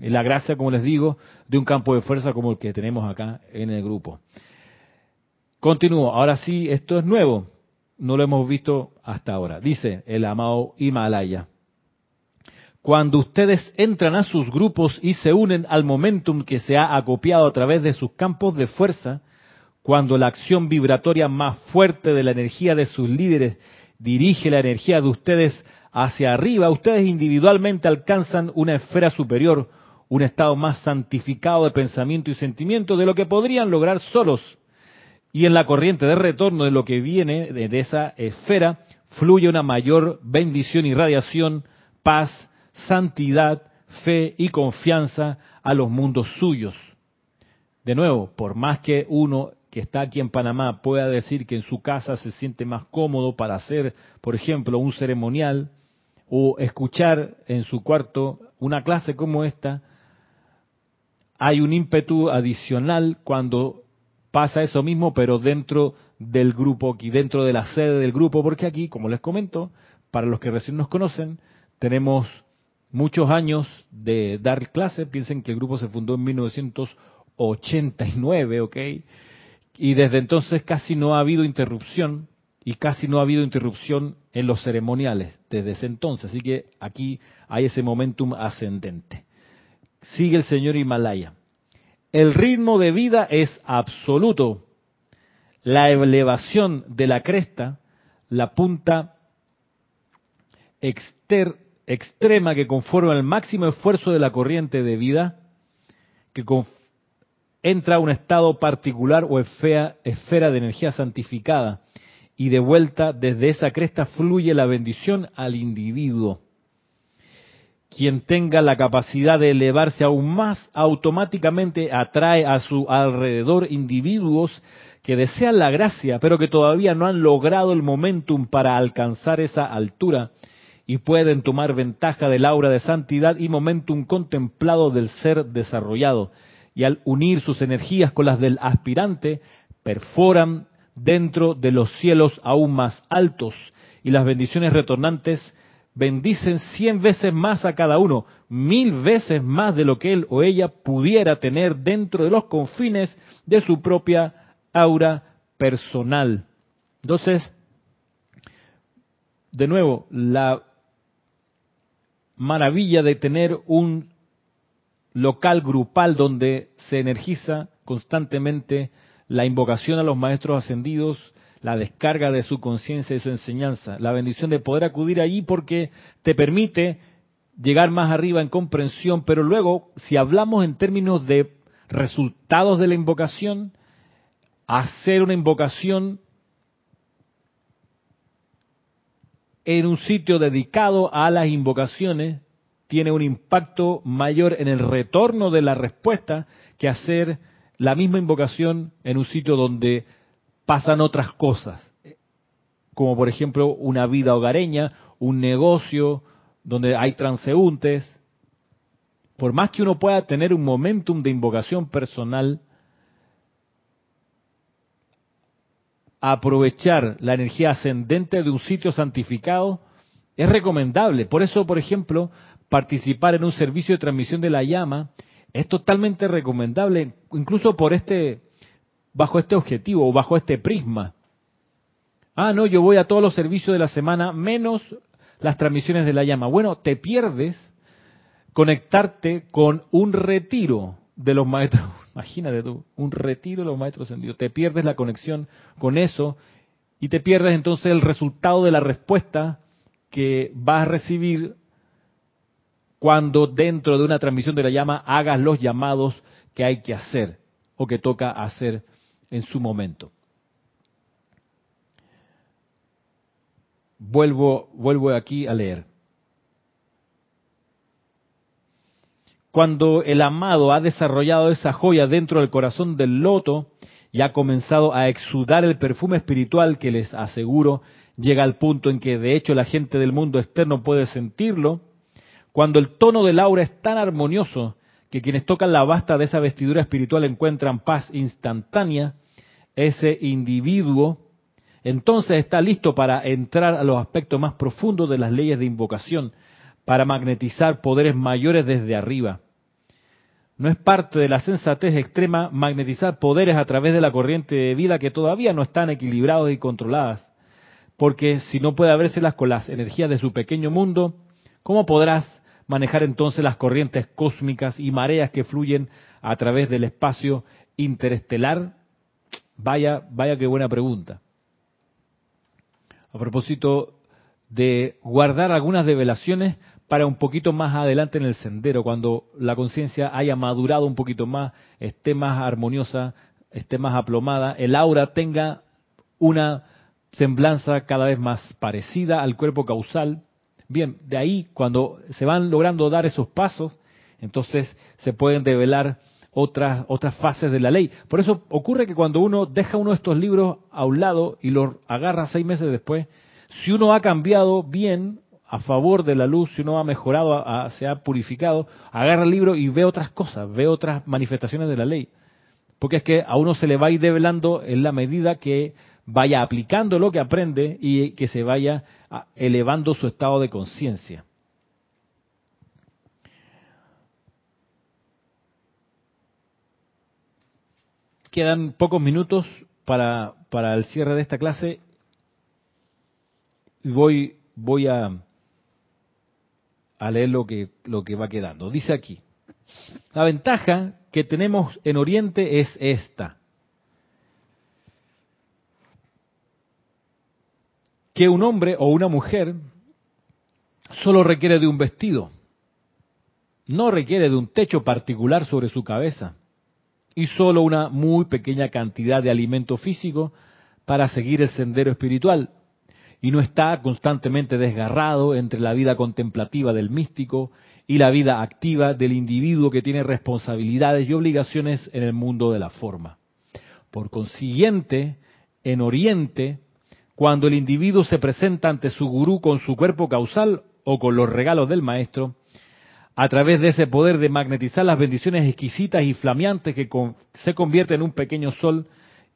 La gracia, como les digo, de un campo de fuerza como el que tenemos acá en el grupo. Continúo, ahora sí, esto es nuevo, no lo hemos visto hasta ahora. Dice el amado Himalaya. Cuando ustedes entran a sus grupos y se unen al momentum que se ha acopiado a través de sus campos de fuerza, cuando la acción vibratoria más fuerte de la energía de sus líderes dirige la energía de ustedes hacia arriba, ustedes individualmente alcanzan una esfera superior, un estado más santificado de pensamiento y sentimiento de lo que podrían lograr solos y en la corriente de retorno de lo que viene de, esa esfera fluye una mayor bendición y radiación, paz, santidad, fe y confianza a los mundos suyos. De nuevo, por más que uno que está aquí en Panamá pueda decir que en su casa se siente más cómodo para hacer, por ejemplo, un ceremonial o escuchar en su cuarto una clase como esta, hay un ímpetu adicional cuando pasa eso mismo, pero dentro del grupo, aquí dentro de la sede del grupo, porque aquí, como les comento, para los que recién nos conocen, tenemos muchos años de dar clase. Piensen que el grupo se fundó en 1989, ¿ok? Y desde entonces casi no ha habido interrupción y casi no ha habido interrupción en los ceremoniales desde ese entonces. Así que aquí hay ese momentum ascendente. Sigue el señor Himalaya. El ritmo de vida es absoluto. La elevación de la cresta, la punta extrema que conforma el máximo esfuerzo de la corriente de vida, que entra a un estado particular o esfera de energía santificada y de vuelta desde esa cresta fluye la bendición al individuo. Quien tenga la capacidad de elevarse aún más automáticamente atrae a su alrededor individuos que desean la gracia, pero que todavía no han logrado el momentum para alcanzar esa altura y pueden tomar ventaja del aura de santidad y momentum contemplado del ser desarrollado. Y al unir sus energías con las del aspirante, perforan dentro de los cielos aún más altos y las bendiciones retornantes bendicen cien veces más a cada uno, mil veces más de lo que él o ella pudiera tener dentro de los confines de su propia aura personal. Entonces, de nuevo, la maravilla de tener un local grupal donde se energiza constantemente la invocación a los maestros ascendidos, la descarga de su conciencia y su enseñanza, la bendición de poder acudir allí porque te permite llegar más arriba en comprensión, pero luego, si hablamos en términos de resultados de la invocación, hacer una invocación en un sitio dedicado a las invocaciones tiene un impacto mayor en el retorno de la respuesta que hacer la misma invocación en un sitio donde pasan otras cosas, como por ejemplo una vida hogareña, un negocio donde hay transeúntes. Por más que uno pueda tener un momentum de invocación personal, aprovechar la energía ascendente de un sitio santificado es recomendable. Por eso, por ejemplo, participar en un servicio de transmisión de la llama es totalmente recomendable, incluso por este, bajo este objetivo o bajo este prisma. Ah, no, yo voy a todos los servicios de la semana, menos las transmisiones de la llama. Bueno, te pierdes conectarte con un retiro de los maestros. Imagínate tú, un retiro de los maestros ascendidos. Te pierdes la conexión con eso y te pierdes entonces el resultado de la respuesta que vas a recibir cuando dentro de una transmisión de la llama hagas los llamados que hay que hacer o que toca hacer en su momento. Vuelvo, vuelvo aquí a leer. Cuando el amado ha desarrollado esa joya dentro del corazón del loto y ha comenzado a exudar el perfume espiritual que les aseguro llega al punto en que de hecho la gente del mundo externo puede sentirlo, cuando el tono del aura es tan armonioso que quienes tocan la basta de esa vestidura espiritual encuentran paz instantánea, ese individuo entonces está listo para entrar a los aspectos más profundos de las leyes de invocación, para magnetizar poderes mayores desde arriba. No es parte de la sensatez extrema magnetizar poderes a través de la corriente de vida que todavía no están equilibrados y controladas, porque si no puede haberselas con las energías de su pequeño mundo, ¿cómo podrás manejar entonces las corrientes cósmicas y mareas que fluyen a través del espacio interestelar? Vaya, vaya qué buena pregunta. A propósito de guardar algunas develaciones para un poquito más adelante en el sendero, cuando la conciencia haya madurado un poquito más, esté más armoniosa, esté más aplomada, el aura tenga una semblanza cada vez más parecida al cuerpo causal, Bien, de ahí cuando se van logrando dar esos pasos, entonces se pueden develar otras, otras fases de la ley. Por eso ocurre que cuando uno deja uno de estos libros a un lado y los agarra seis meses después, si uno ha cambiado bien, a favor de la luz, si uno ha mejorado, se ha purificado, agarra el libro y ve otras cosas, ve otras manifestaciones de la ley. Porque es que a uno se le va a ir develando en la medida que vaya aplicando lo que aprende y que se vaya elevando su estado de conciencia. Quedan pocos minutos para, para el cierre de esta clase. Voy, voy a, a leer lo que, lo que va quedando. Dice aquí, la ventaja que tenemos en Oriente es esta. Que un hombre o una mujer solo requiere de un vestido, no requiere de un techo particular sobre su cabeza y solo una muy pequeña cantidad de alimento físico para seguir el sendero espiritual y no está constantemente desgarrado entre la vida contemplativa del místico y la vida activa del individuo que tiene responsabilidades y obligaciones en el mundo de la forma. Por consiguiente, en Oriente, cuando el individuo se presenta ante su gurú con su cuerpo causal o con los regalos del maestro, a través de ese poder de magnetizar las bendiciones exquisitas y flameantes que se convierte en un pequeño sol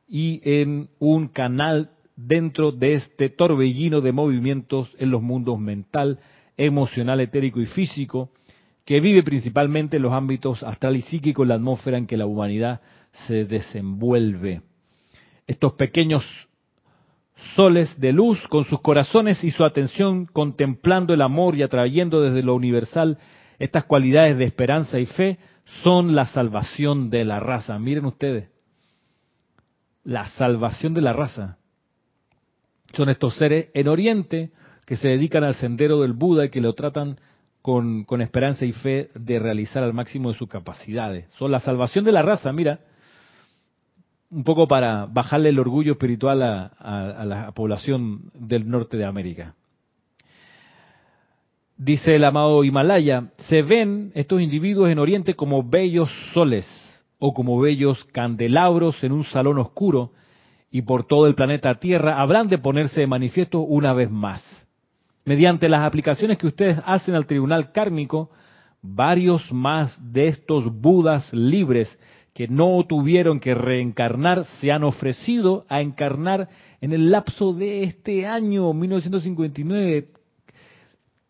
y en un canal dentro de este torbellino de movimientos en los mundos mental, emocional, etérico y físico, que vive principalmente en los ámbitos astral y psíquico, en la atmósfera en que la humanidad se desenvuelve. Estos pequeños soles de luz, con sus corazones y su atención contemplando el amor y atrayendo desde lo universal estas cualidades de esperanza y fe, son la salvación de la raza. Miren ustedes, la salvación de la raza. Son estos seres en Oriente que se dedican al sendero del Buda y que lo tratan con, esperanza y fe de realizar al máximo de sus capacidades. Son la salvación de la raza, mira, un poco para bajarle el orgullo espiritual a, la población del norte de América. Dice el amado Himalaya, se ven estos individuos en Oriente como bellos soles o como bellos candelabros en un salón oscuro y por todo el planeta Tierra habrán de ponerse de manifiesto una vez más. Mediante las aplicaciones que ustedes hacen al tribunal kármico, varios más de estos Budas libres que no tuvieron que reencarnar se han ofrecido a encarnar en el lapso de este año 1959.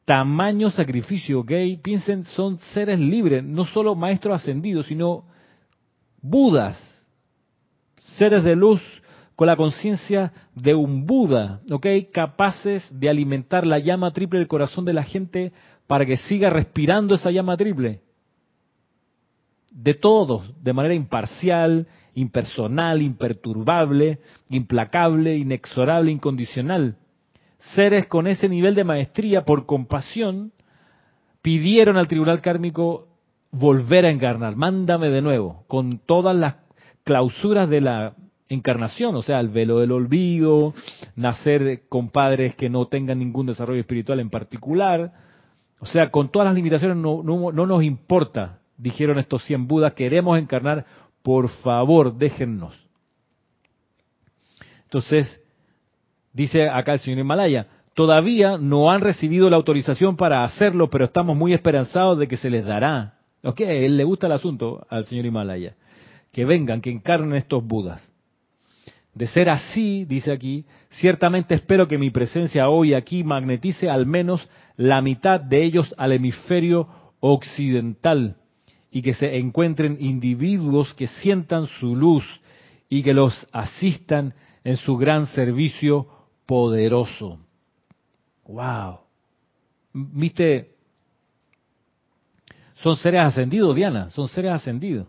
Tamaño sacrificio, ¿ok? Piensen, son seres libres, no solo maestros ascendidos, sino Budas, seres de luz con la conciencia de un Buda, ¿ok? Capaces de alimentar la llama triple del corazón de la gente para que siga respirando esa llama triple. De todos, de manera imparcial, impersonal, imperturbable, implacable, inexorable, incondicional. Seres con ese nivel de maestría por compasión pidieron al tribunal kármico volver a encarnar, mándame de nuevo, con todas las clausuras de la encarnación, o sea, el velo del olvido, nacer con padres que no tengan ningún desarrollo espiritual en particular, o sea, con todas las limitaciones no, no, nos importa, dijeron estos 100 Budas, queremos encarnar, por favor, déjennos. Entonces, dice acá el señor Himalaya, todavía no han recibido la autorización para hacerlo, pero estamos muy esperanzados de que se les dará. Ok, él le gusta el asunto al señor Himalaya. Que vengan, que encarnen estos Budas. De ser así, dice aquí, ciertamente espero que mi presencia hoy aquí magnetice al menos la mitad de ellos al hemisferio occidental y que se encuentren individuos que sientan su luz y que los asistan en su gran servicio poderoso. Wow. ¿Viste? Son seres ascendidos, Diana, son seres ascendidos.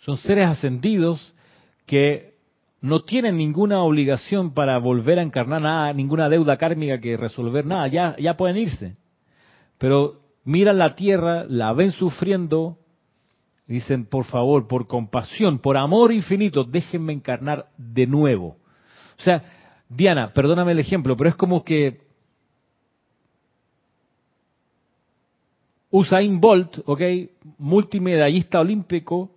Son seres ascendidos que no tienen ninguna obligación para volver a encarnar nada, ninguna deuda kármica que resolver nada, ya, ya pueden irse. Pero miran la tierra, la ven sufriendo, dicen, por favor, por compasión, por amor infinito, déjenme encarnar de nuevo. O sea, Diana, perdóname el ejemplo, pero es como que Usain Bolt, ok, multimedallista olímpico,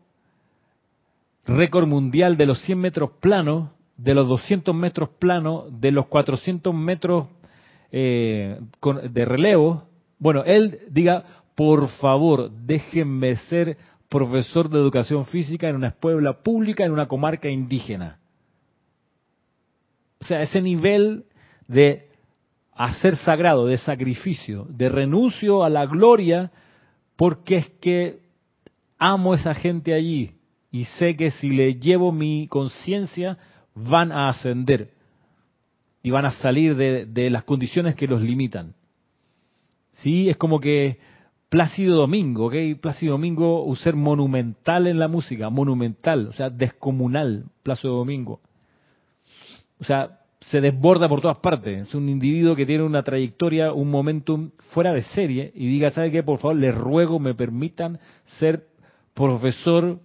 récord mundial de los 100 metros planos, de los 200 metros planos, de los 400 metros eh, de relevo, bueno, él diga, por favor, déjenme ser profesor de educación física en una escuela pública en una comarca indígena. O sea, ese nivel de hacer sagrado, de sacrificio, de renuncio a la gloria, porque es que amo a esa gente allí y sé que si le llevo mi conciencia van a ascender y van a salir de, de, las condiciones que los limitan. Sí, es como que Plácido Domingo, ¿ok? Plácido Domingo, un ser monumental en la música, monumental, o sea, descomunal, Plácido Domingo. O sea, se desborda por todas partes. Es un individuo que tiene una trayectoria, un momentum fuera de serie y diga, ¿sabe qué? Por favor, les ruego me permitan ser profesor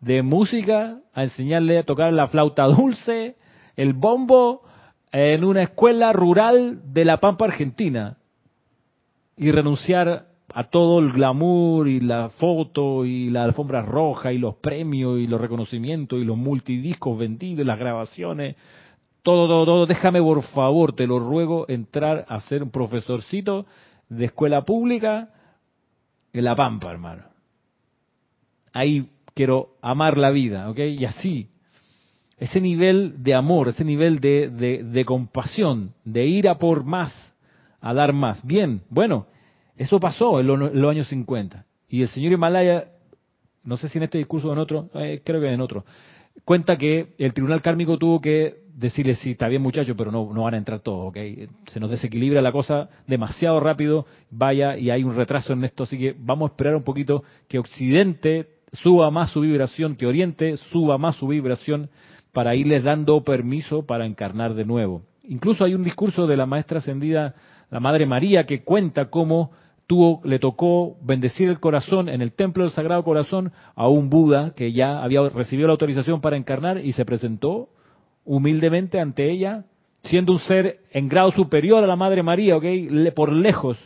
de música, a enseñarle a tocar la flauta dulce, el bombo, en una escuela rural de La Pampa, Argentina. Y renunciar a todo el glamour y la foto y la alfombra roja y los premios y los reconocimientos y los multidiscos vendidos, las grabaciones, todo, todo, todo, déjame por favor, te lo ruego, entrar a ser un profesorcito de escuela pública en La Pampa, hermano. Ahí quiero amar la vida, ¿ok? Y así, ese nivel de amor, ese nivel de, de compasión, de ir a por más, a dar más. Bien, bueno, eso pasó en los, años 50. Y el señor Himalaya, no sé si en este discurso o en otro, eh, creo que en otro, cuenta que el tribunal kármico tuvo que decirle, sí, está bien muchachos, pero no, no van a entrar todos, ¿ok? Se nos desequilibra la cosa demasiado rápido, vaya, y hay un retraso en esto, así que vamos a esperar un poquito que Occidente suba más su vibración, que Oriente suba más su vibración para irles dando permiso para encarnar de nuevo. Incluso hay un discurso de la maestra ascendida, la Madre María, que cuenta cómo tuvo, le tocó bendecir el corazón en el templo del Sagrado Corazón a un Buda que ya había recibido la autorización para encarnar y se presentó humildemente ante ella, siendo un ser en grado superior a la Madre María, ¿ok? Por lejos,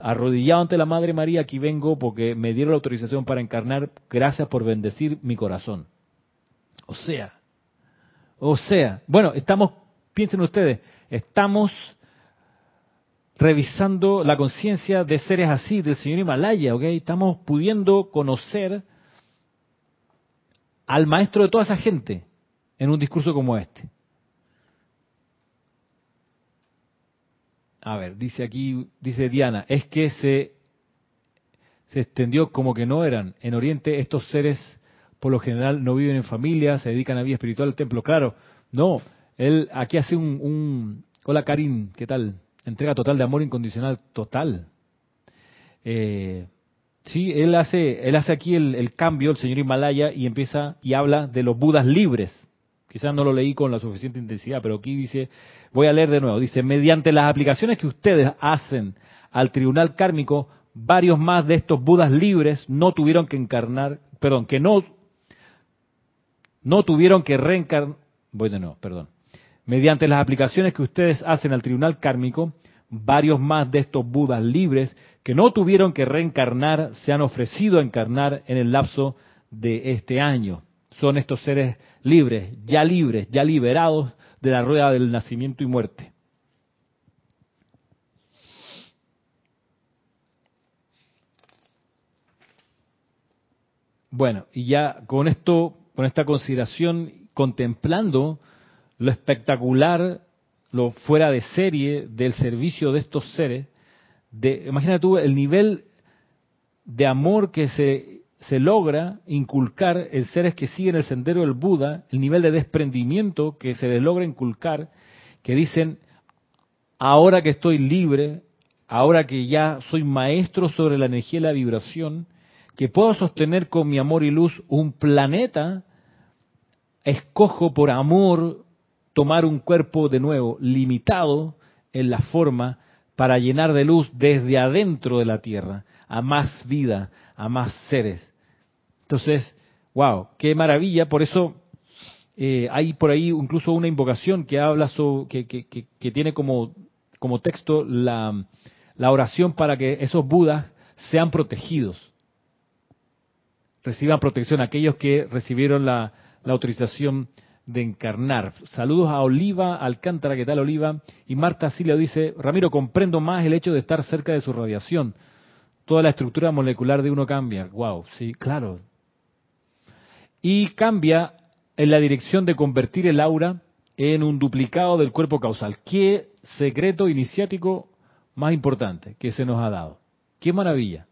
arrodillado ante la Madre María, aquí vengo porque me dieron la autorización para encarnar, gracias por bendecir mi corazón. O sea, o sea, bueno, estamos, piensen ustedes, estamos revisando la conciencia de seres así, del señor Himalaya, ¿ok? Estamos pudiendo conocer al maestro de toda esa gente en un discurso como este. A ver, dice aquí, dice Diana, es que se, se extendió como que no eran. En Oriente estos seres por lo general no viven en familia, se dedican a vida espiritual al templo. Claro, no, él aquí hace un, un... Hola Karim, ¿qué tal? Entrega total de amor incondicional total. Eh, sí, él hace, él hace aquí el, cambio, el señor Himalaya, y empieza y habla de los budas libres. Quizás no lo leí con la suficiente intensidad, pero aquí dice, voy a leer de nuevo, dice, mediante las aplicaciones que ustedes hacen al tribunal kármico, varios más de estos budas libres no tuvieron que encarnar, perdón, que no, no tuvieron que reencarnar, voy de nuevo, perdón. Mediante las aplicaciones que ustedes hacen al tribunal kármico, varios más de estos budas libres que no tuvieron que reencarnar se han ofrecido a encarnar en el lapso de este año. Son estos seres libres, ya libres, ya liberados de la rueda del nacimiento y muerte. Bueno, y ya con esto, con esta consideración, contemplando lo espectacular, lo fuera de serie del servicio de estos seres. De, imagínate tú el nivel de amor que se, se logra inculcar en seres que siguen el sendero del Buda, el nivel de desprendimiento que se les logra inculcar, que dicen, ahora que estoy libre, ahora que ya soy maestro sobre la energía y la vibración, que puedo sostener con mi amor y luz un planeta, escojo por amor tomar un cuerpo de nuevo limitado en la forma para llenar de luz desde adentro de la tierra a más vida, a más seres. Entonces, wow, qué maravilla. Por eso eh, hay por ahí incluso una invocación que habla sobre, que, que, tiene como, como texto la, la oración para que esos budas sean protegidos, reciban protección aquellos que recibieron la, la autorización de encarnar. Saludos a Oliva Alcántara, ¿qué tal Oliva? Y Marta Silio dice, Ramiro, comprendo más el hecho de estar cerca de su radiación. Toda la estructura molecular de uno cambia. Wow, sí, claro. Y cambia en la dirección de convertir el aura en un duplicado del cuerpo causal. ¿Qué secreto iniciático más importante que se nos ha dado? ¡Qué maravilla!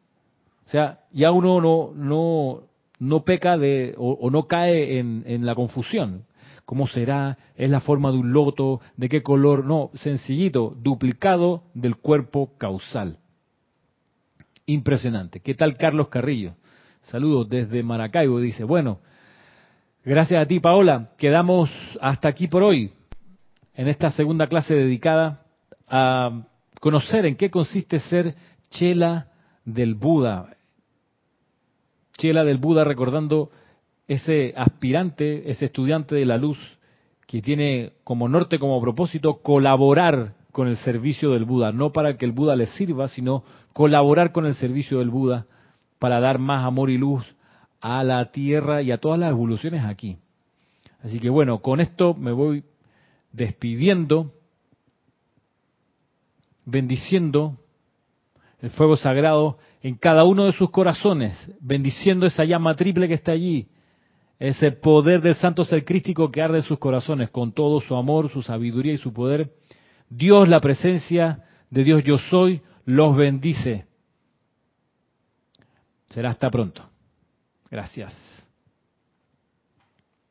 O sea, ya uno no, no, no peca de, o, no cae en, en la confusión. ¿Cómo será? ¿Es la forma de un loto? ¿De qué color? No, sencillito, duplicado del cuerpo causal. Impresionante. ¿Qué tal Carlos Carrillo? Saludos desde Maracaibo. Dice, bueno, gracias a ti Paola. Quedamos hasta aquí por hoy, en esta segunda clase dedicada a conocer en qué consiste ser chela del Buda. Chela del Buda recordando ese aspirante, ese estudiante de la luz que tiene como norte, como propósito, colaborar con el servicio del Buda, no para que el Buda le sirva, sino colaborar con el servicio del Buda para dar más amor y luz a la tierra y a todas las evoluciones aquí. Así que bueno, con esto me voy despidiendo, bendiciendo el fuego sagrado en cada uno de sus corazones, bendiciendo esa llama triple que está allí, ese poder del santo ser crístico que arde en sus corazones con todo su amor, su sabiduría y su poder. Dios, la presencia de Dios yo soy, los bendice. Será hasta pronto. Gracias.